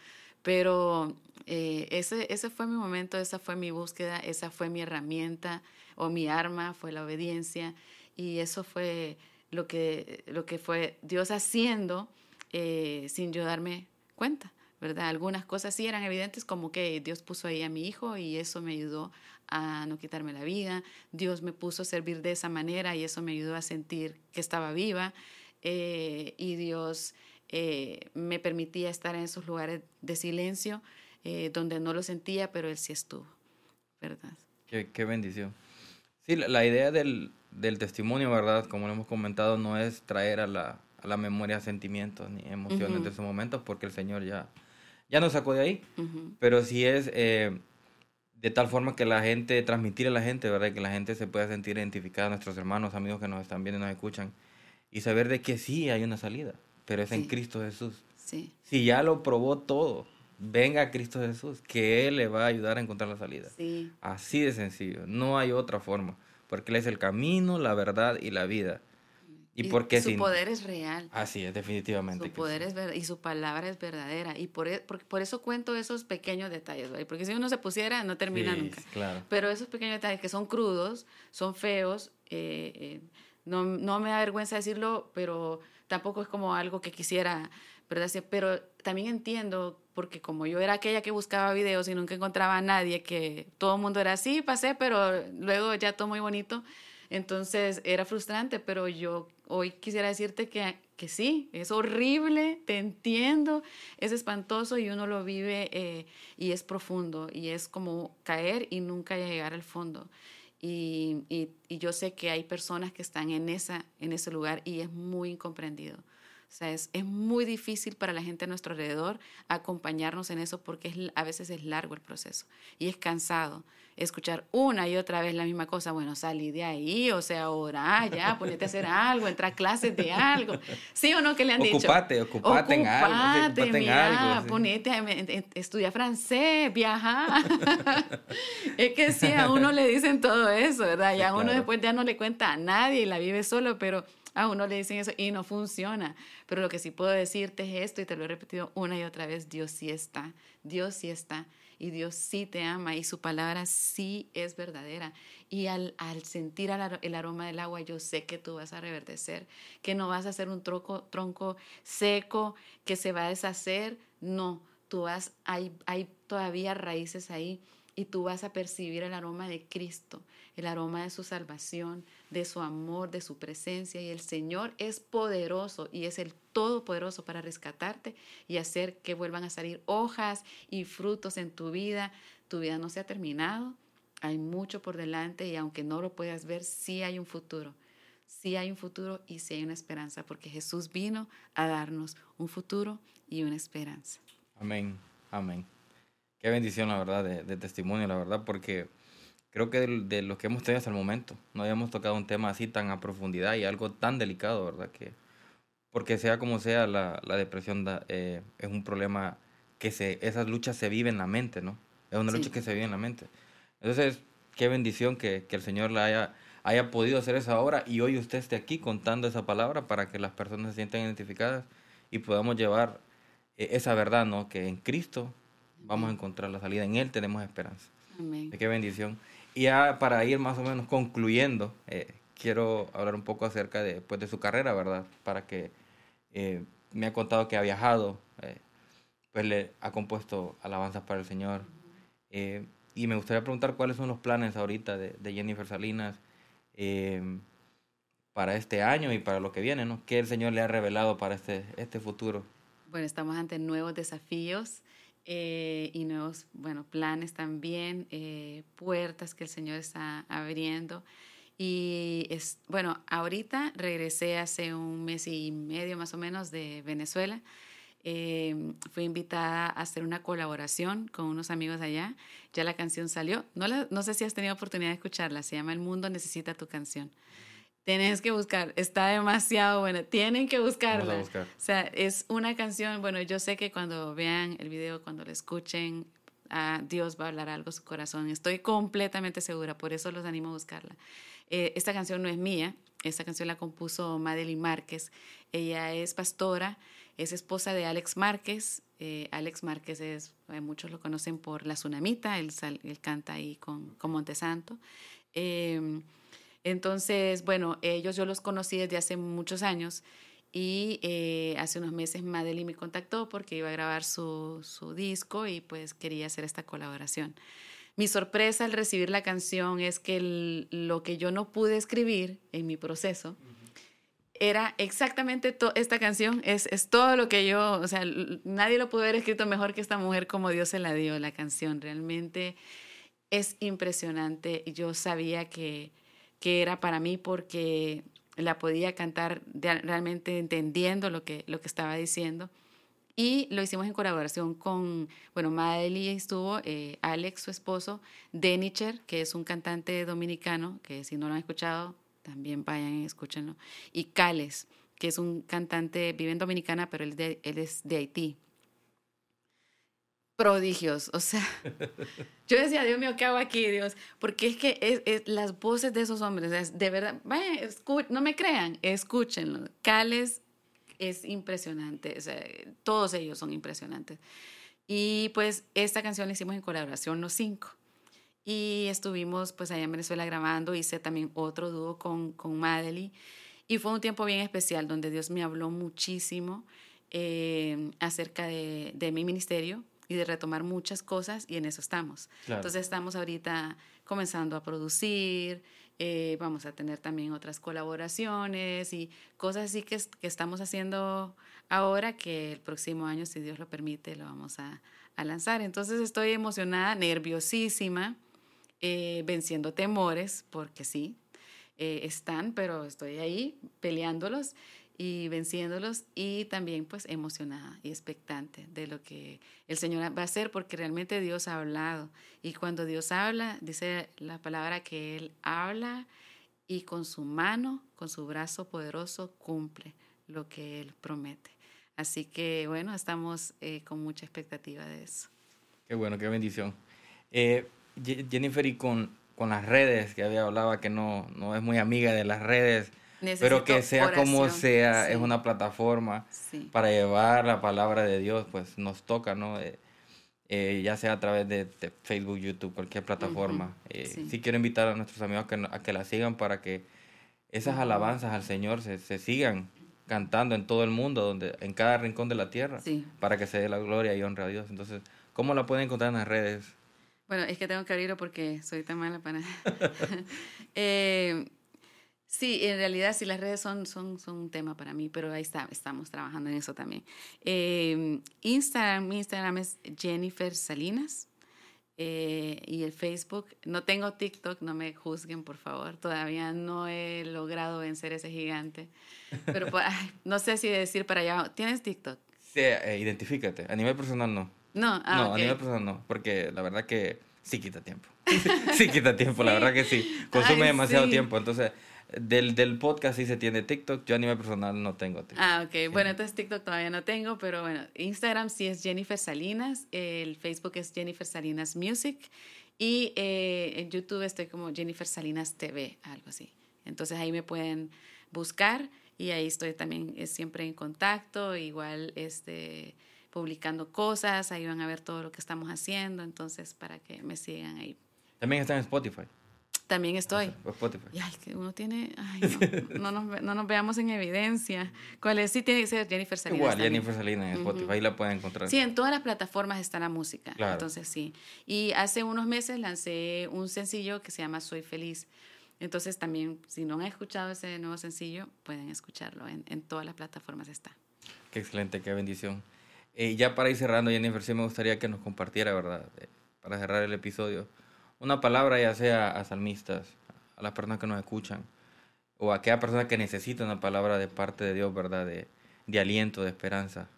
Pero eh, ese, ese fue mi momento, esa fue mi búsqueda, esa fue mi herramienta o mi arma, fue la obediencia. Y eso fue lo que, lo que fue Dios haciendo eh, sin yo darme cuenta, ¿verdad? Algunas cosas sí eran evidentes, como que Dios puso ahí a mi hijo y eso me ayudó a no quitarme la vida. Dios me puso a servir de esa manera y eso me ayudó a sentir que estaba viva. Eh, y Dios eh, me permitía estar en esos lugares de silencio donde no lo sentía, pero Él sí estuvo, ¿verdad? Qué, bendición. Sí, la, idea del, del, testimonio, ¿verdad? Como lo hemos comentado, no es traer a la, a la memoria sentimientos ni emociones de esos momentos porque el Señor ya, ya nos sacó de ahí. Pero sí es eh, de tal forma que la gente, transmitir a la gente, ¿verdad? Que la gente se pueda sentir identificada, nuestros hermanos, amigos que nos están viendo y nos escuchan, y saber de que sí hay una salida, pero es en Cristo Jesús. Sí. Si ya lo probó todo, venga a Cristo Jesús, que Él le va a ayudar a encontrar la salida. Sí. Así de sencillo, no hay otra forma, porque Él es el camino, la verdad y la vida. Y, porque su poder es real. Así es, definitivamente. Su poder es verdad y su palabra es verdadera. Y por, e, por, eso cuento esos pequeños detalles, porque si uno se pusiera no termina nunca. Claro. Pero esos pequeños detalles que son crudos, son feos, eh, eh, no, no, me da vergüenza decirlo, pero tampoco es como algo que quisiera, ¿verdad? Pero también entiendo, porque como yo era aquella que buscaba videos y nunca encontraba a nadie, que todo el mundo era así, pasé, pero luego ya todo muy bonito entonces era frustrante, pero yo hoy quisiera decirte que, que sí, es horrible, te entiendo, es espantoso y uno lo vive eh, y es profundo y es como caer y nunca llegar al fondo. Y, y, y, yo sé que hay personas que están en, esa, en ese lugar y es muy incomprendido. O sea, es, es, muy difícil para la gente a nuestro alrededor acompañarnos en eso porque es, a veces es largo el proceso y es cansado escuchar una y otra vez la misma cosa, bueno, salí de ahí, o sea, ahora ya, [LAUGHS] ponete a hacer algo, entra a clases de algo. ¿Sí o no que le han dicho? Ocupate, ocupate en algo. Ocupate, mira, ponete a estudiar francés, viajar. [LAUGHS] es que sí, a uno le dicen todo eso, ¿verdad? Y a uno después ya no le cuenta a nadie y la vive solo, pero a uno le dicen eso y no funciona. Pero lo que sí puedo decirte es esto, y te lo he repetido una y otra vez, Dios sí está, Dios sí está y Dios sí te ama y su palabra sí es verdadera. Y al, al sentir el aroma del agua, yo sé que tú vas a reverdecer, que no vas a ser un tronco, tronco seco que se va a deshacer. No, tú vas, hay, hay todavía raíces ahí y tú vas a percibir el aroma de Cristo, el aroma de su salvación, de su amor, de su presencia. Y el Señor es poderoso y es el todopoderoso para rescatarte y hacer que vuelvan a salir hojas y frutos en tu vida. Tu vida no se ha terminado, hay mucho por delante y aunque no lo puedas ver, sí hay un futuro. Sí hay un futuro y sí hay una esperanza, porque Jesús vino a darnos un futuro y una esperanza. Amén, amén. Qué bendición, la verdad, de, testimonio, la verdad, porque creo que de, lo que hemos tenido hasta el momento, no habíamos tocado un tema así tan a profundidad y algo tan delicado, ¿verdad? Que, porque sea como sea, la, la depresión eh, es un problema que se, esas luchas se viven en la mente, ¿no? Es una lucha que se vive en la mente. Entonces, qué bendición que, que el Señor la haya, haya podido hacer esa obra y hoy usted esté aquí contando esa palabra para que las personas se sientan identificadas y podamos llevar eh, esa verdad, ¿no? Que en Cristo vamos a encontrar la salida. En Él tenemos esperanza. Amén. Qué bendición. Y ya para ir más o menos concluyendo, eh, quiero hablar un poco acerca de, pues, de su carrera, ¿verdad? Para que eh, me ha contado que ha viajado, eh, pues le ha compuesto alabanzas para el Señor. y me gustaría preguntar cuáles son los planes ahorita de, de Jennifer Salinas para este año y para lo que viene, ¿no? ¿Qué el Señor le ha revelado para este, este futuro? Bueno, estamos ante nuevos desafíos. Eh, y nuevos, bueno, planes también, eh, puertas que el Señor está abriendo. Y es, bueno, ahorita regresé hace un mes y medio más o menos de Venezuela. Eh, fui invitada a hacer una colaboración con unos amigos allá. Ya la canción salió. No, no sé si has tenido oportunidad de escucharla. Se llama El mundo necesita tu canción. Tienes que buscar, está demasiado buena, tienen que buscarla. O sea, es una canción, bueno, yo sé que cuando vean el video, cuando lo escuchen, a Dios va a hablar algo a su corazón. Estoy completamente segura, por eso los animo a buscarla. Eh, esta canción no es mía, esta canción la compuso Madeline Márquez. Ella es pastora, es esposa de Alex Márquez. Eh, Alex Márquez es, eh, muchos lo conocen por La Tsunamita, él, él canta ahí con, con Montesanto. Eh, entonces, bueno, ellos yo los conocí desde hace muchos años y eh, hace unos meses Madeline me contactó porque iba a grabar su, su disco y pues quería hacer esta colaboración. Mi sorpresa al recibir la canción es que lo que yo no pude escribir en mi proceso era exactamente esta canción, es, es, todo lo que yo, o sea, nadie lo pudo haber escrito mejor que esta mujer como Dios se la dio, la canción. Realmente es impresionante. Yo sabía que que era para mí porque la podía cantar realmente entendiendo lo que, lo que estaba diciendo. Y lo hicimos en colaboración con, bueno, Madeli estuvo, eh, Alex, su esposo, Denicher, que es un cantante dominicano, que si no lo han escuchado, también vayan y escúchenlo, y Cales, que es un cantante, vive en Dominicana, pero él, él es de Haití prodigios. O sea, [LAUGHS] yo decía, Dios mío, ¿qué hago aquí, Dios? Porque es que es, las voces de esos hombres, de verdad, vaya, no me crean, escúchenlo. Cales es impresionante, todos ellos son impresionantes. Y pues esta canción la hicimos en colaboración los cinco. Y estuvimos pues allá en Venezuela grabando, hice también otro dúo con, con. Y fue un tiempo bien especial donde Dios me habló muchísimo eh, acerca de, de mi ministerio, y de retomar muchas cosas y en eso estamos. Entonces estamos ahorita comenzando a producir, eh, vamos a tener también otras colaboraciones y cosas así que, que, estamos haciendo ahora que el próximo año, si Dios lo permite, lo vamos a, a lanzar. Entonces estoy emocionada, nerviosísima, eh, venciendo temores, porque sí, eh, están, pero estoy ahí peleándolos y venciéndolos y también pues emocionada y expectante de lo que el Señor va a hacer porque realmente Dios ha hablado y cuando Dios habla dice la palabra que Él habla y con su mano, con su brazo poderoso cumple lo que Él promete. Así que bueno, estamos eh, con mucha expectativa de eso. Qué bueno, qué bendición. Eh, Jennifer, y con, con las redes, que había hablado que no, no es muy amiga de las redes, pero que sea como sea, es una plataforma para llevar la palabra de Dios, pues nos toca, ¿no? Eh, eh, ya sea a través de, Facebook, YouTube, cualquier plataforma. Eh, sí. quiero invitar a nuestros amigos a que, a que la sigan para que esas alabanzas al Señor se, se, sigan cantando en todo el mundo, donde en cada rincón de la tierra, para que se dé la gloria y honra a Dios. Entonces, ¿Cómo la pueden encontrar en las redes? Bueno, es que tengo que abrirlo porque soy tan mala para... [LAUGHS] [LAUGHS] eh, sí, en realidad sí, las redes son, son, son un tema para mí, pero ahí está, estamos trabajando en eso también. Eh, Instagram, mi Instagram es Jennifer Salinas. Eh, y el Facebook, no tengo TikTok, no me juzguen por favor, todavía no he logrado vencer ese gigante, pero [LAUGHS] pues, ay, no sé si decir para allá, ¿tienes TikTok? Sí, eh, identifícate, a nivel personal no. No, ah, no, ok. a nivel personal no, porque la verdad que sí quita tiempo. [LAUGHS] sí quita tiempo, la verdad que sí. Consume Ay, demasiado sí. tiempo. Entonces, del, del podcast sí se tiene TikTok. Yo a nivel personal no tengo TikTok. Ah, ok. Bueno, entonces TikTok todavía no tengo, pero bueno, Instagram sí es Jennifer Salinas, el Facebook es Jennifer Salinas Music y eh, en YouTube estoy como Jennifer Salinas TV, algo así. Entonces ahí me pueden buscar y ahí estoy también eh, siempre en contacto, igual este, publicando cosas, ahí van a ver todo lo que estamos haciendo, entonces para que me sigan ahí. También está en Spotify. También estoy. Spotify. Y ay, que uno tiene, ay, [LAUGHS] no, no, nos, no nos veamos en evidencia. ¿Cuál es? Sí, tiene que ser Jennifer Salinas. Igual, también. Jennifer Salinas en Spotify. Ujú. Ahí la pueden encontrar. Sí, en todas las plataformas está la música. Claro. Entonces, sí. Y hace unos meses lancé un sencillo que se llama Soy Feliz. Entonces, también, si no han escuchado ese nuevo sencillo, pueden escucharlo. En, en todas las plataformas está. Qué excelente, qué bendición. Eh, ya para ir cerrando, Jennifer, sí me gustaría que nos compartiera, ¿verdad? Eh, para cerrar el episodio, una palabra ya sea a salmistas, a las personas que nos escuchan, o a aquella persona que necesita una palabra de parte de Dios, ¿verdad? De, de aliento, de esperanza,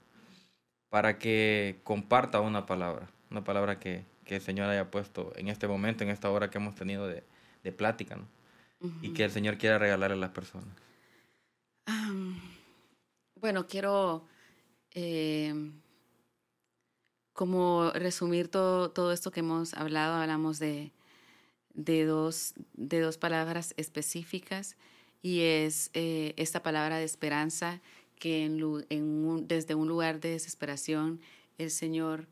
para que comparta una palabra, una palabra que, que el Señor haya puesto en este momento, en esta hora que hemos tenido de, de plática, ¿no? Y que el Señor quiera regalarle a las personas. Bueno, quiero eh, como resumir todo, todo esto que hemos hablado. Hablamos de, de, dos, de dos palabras específicas y es eh, esta palabra de esperanza que desde un lugar de desesperación el Señor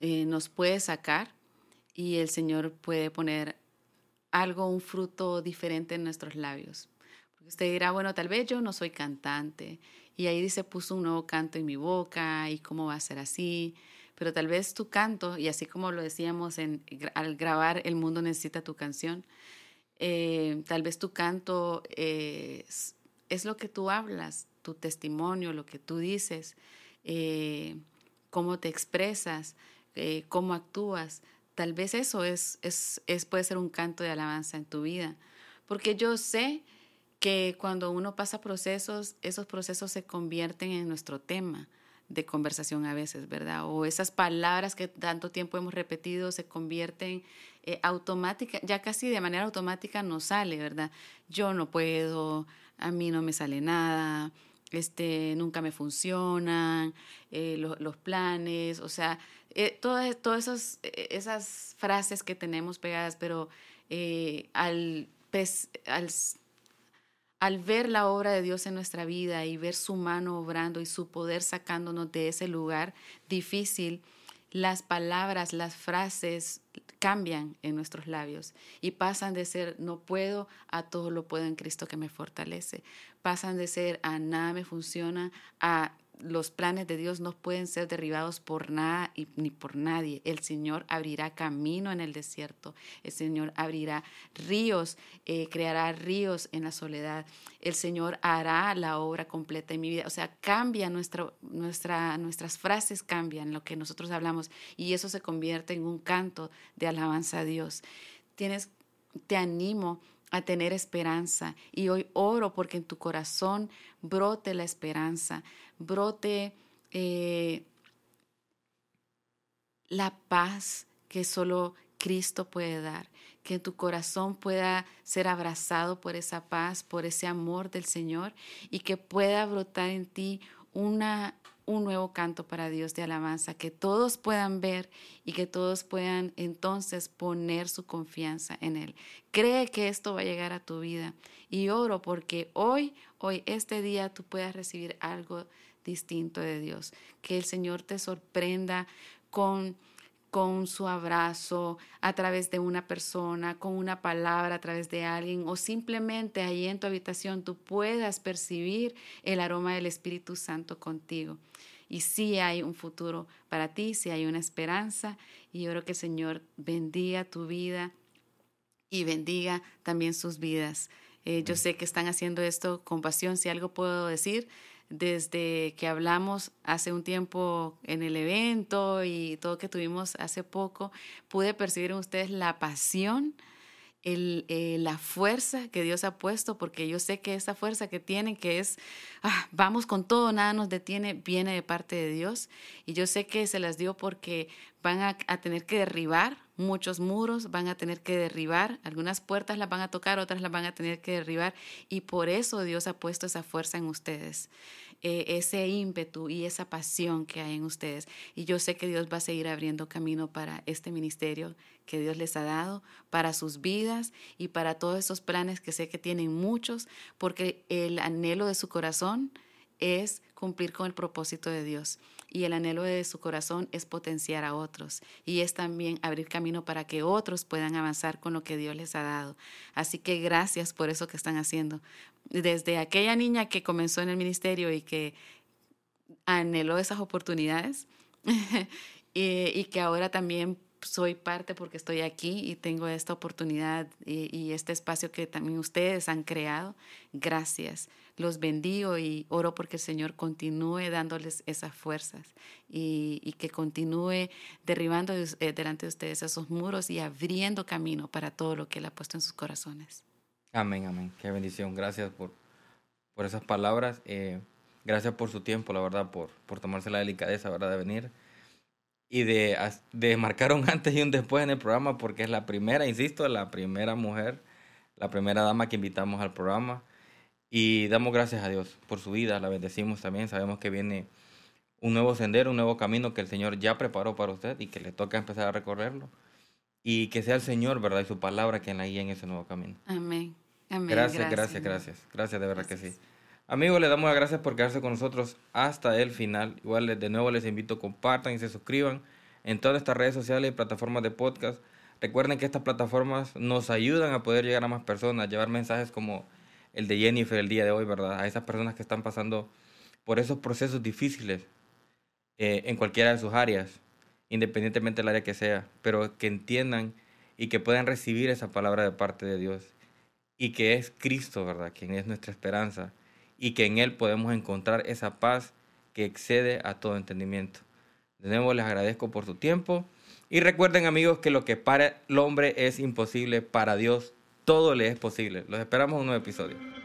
eh, nos puede sacar y el Señor puede poner algo, un fruto diferente en nuestros labios. Usted dirá, bueno, tal vez yo no soy cantante y ahí dice, puso un nuevo canto en mi boca y cómo va a ser así. Pero tal vez tu canto, y así como lo decíamos al grabar El mundo necesita tu canción, eh, tal vez tu canto eh, es, lo que tú hablas, tu testimonio, lo que tú dices, eh, cómo te expresas, cómo actúas. Tal vez eso es, es, es, puede ser un canto de alabanza en tu vida. Porque yo sé que cuando uno pasa procesos, esos procesos se convierten en nuestro tema de conversación a veces, ¿verdad? O esas palabras que tanto tiempo hemos repetido se convierten eh, automática, ya casi de manera automática nos sale, ¿verdad? Yo no puedo, a mí no me sale nada, este, nunca me funcionan, eh, lo- los planes, o sea, eh, todas, esas, eh, esas frases que tenemos pegadas, pero al, pes- al al ver la obra de Dios en nuestra vida y ver su mano obrando y su poder sacándonos de ese lugar difícil, las palabras, las frases cambian en nuestros labios y pasan de ser no puedo a todo lo puedo en Cristo que me fortalece. Pasan de ser a nada me funciona a los planes de Dios no pueden ser derribados por nada y, ni por nadie. El Señor abrirá camino en el desierto. El Señor abrirá ríos, eh, creará ríos en la soledad. El Señor hará la obra completa en mi vida. O sea, cambia nuestra, nuestra, nuestras frases, cambian lo que nosotros hablamos y eso se convierte en un canto de alabanza a Dios. Tienes, te animo a tener esperanza. Y hoy oro porque en tu corazón brote la esperanza, brote eh, la paz que solo Cristo puede dar, que en tu corazón pueda ser abrazado por esa paz, por ese amor del Señor y que pueda brotar en ti una un nuevo canto para Dios de alabanza, que todos puedan ver y que todos puedan entonces poner su confianza en Él. Cree que esto va a llegar a tu vida y oro porque hoy, hoy, este día tú puedas recibir algo distinto de Dios, que el Señor te sorprenda con con su abrazo a través de una persona, con una palabra a través de alguien o simplemente ahí en tu habitación tú puedas percibir el aroma del Espíritu Santo contigo. Y sí hay un futuro para ti, sí hay una esperanza. Y yo creo que el Señor bendiga tu vida y bendiga también sus vidas. Eh, yo sé que están haciendo esto con pasión, si algo puedo decir, desde que hablamos hace un tiempo en el evento y todo que tuvimos hace poco, pude percibir en ustedes la pasión eh, la fuerza que Dios ha puesto, porque yo sé que esa fuerza que tienen, que es, ah, vamos con todo, nada nos detiene, viene de parte de Dios. Y yo sé que se las dio porque van a, a tener que derribar muchos muros, van a tener que derribar, algunas puertas las van a tocar, otras las van a tener que derribar. Y por eso Dios ha puesto esa fuerza en ustedes. Eh, ese ímpetu y esa pasión que hay en ustedes. Y yo sé que Dios va a seguir abriendo camino para este ministerio que Dios les ha dado, para sus vidas y para todos esos planes que sé que tienen muchos, porque el anhelo de su corazón es cumplir con el propósito de Dios. Y el anhelo de su corazón es potenciar a otros. Y es también abrir camino para que otros puedan avanzar con lo que Dios les ha dado. Así que gracias por eso que están haciendo. Desde aquella niña que comenzó en el ministerio y que anheló esas oportunidades [LAUGHS] y, que ahora también soy parte porque estoy aquí y tengo esta oportunidad y, este espacio que también ustedes han creado. Gracias. Los bendigo y oro porque el Señor continúe dándoles esas fuerzas y, que continúe derribando eh, delante de ustedes esos muros y abriendo camino para todo lo que Él ha puesto en sus corazones. Amén, amén. Qué bendición. Gracias por, por esas palabras. Eh, gracias por su tiempo, la verdad, por, por tomarse la delicadeza, ¿verdad?, de venir y de, de marcar un [LAUGHS] antes y un después en el programa porque es la primera, insisto, la primera mujer, la primera dama que invitamos al programa. Y damos gracias a Dios por su vida, la bendecimos también, sabemos que viene un nuevo sendero, un nuevo camino que el Señor ya preparó para usted y que le toca empezar a recorrerlo. Y que sea el Señor, ¿verdad? Y su palabra quien la guíe en ese nuevo camino. Amén. Amén. Gracias, gracias, gracias. Gracias, de verdad que sí. Amigos, le damos las gracias por quedarse con nosotros hasta el final. Igual de nuevo les invito, compartan y se suscriban en todas estas redes sociales y plataformas de podcast. Recuerden que estas plataformas nos ayudan a poder llegar a más personas, llevar mensajes como el de Jennifer el día de hoy, ¿verdad? A esas personas que están pasando por esos procesos difíciles eh, en cualquiera de sus áreas, independientemente del área que sea, pero que entiendan y que puedan recibir esa palabra de parte de Dios y que es Cristo, ¿verdad? Quien es nuestra esperanza y que en Él podemos encontrar esa paz que excede a todo entendimiento. De nuevo les agradezco por su tiempo y recuerden amigos que lo que para el hombre es imposible, para Dios todo le es posible. Los esperamos en un nuevo episodio.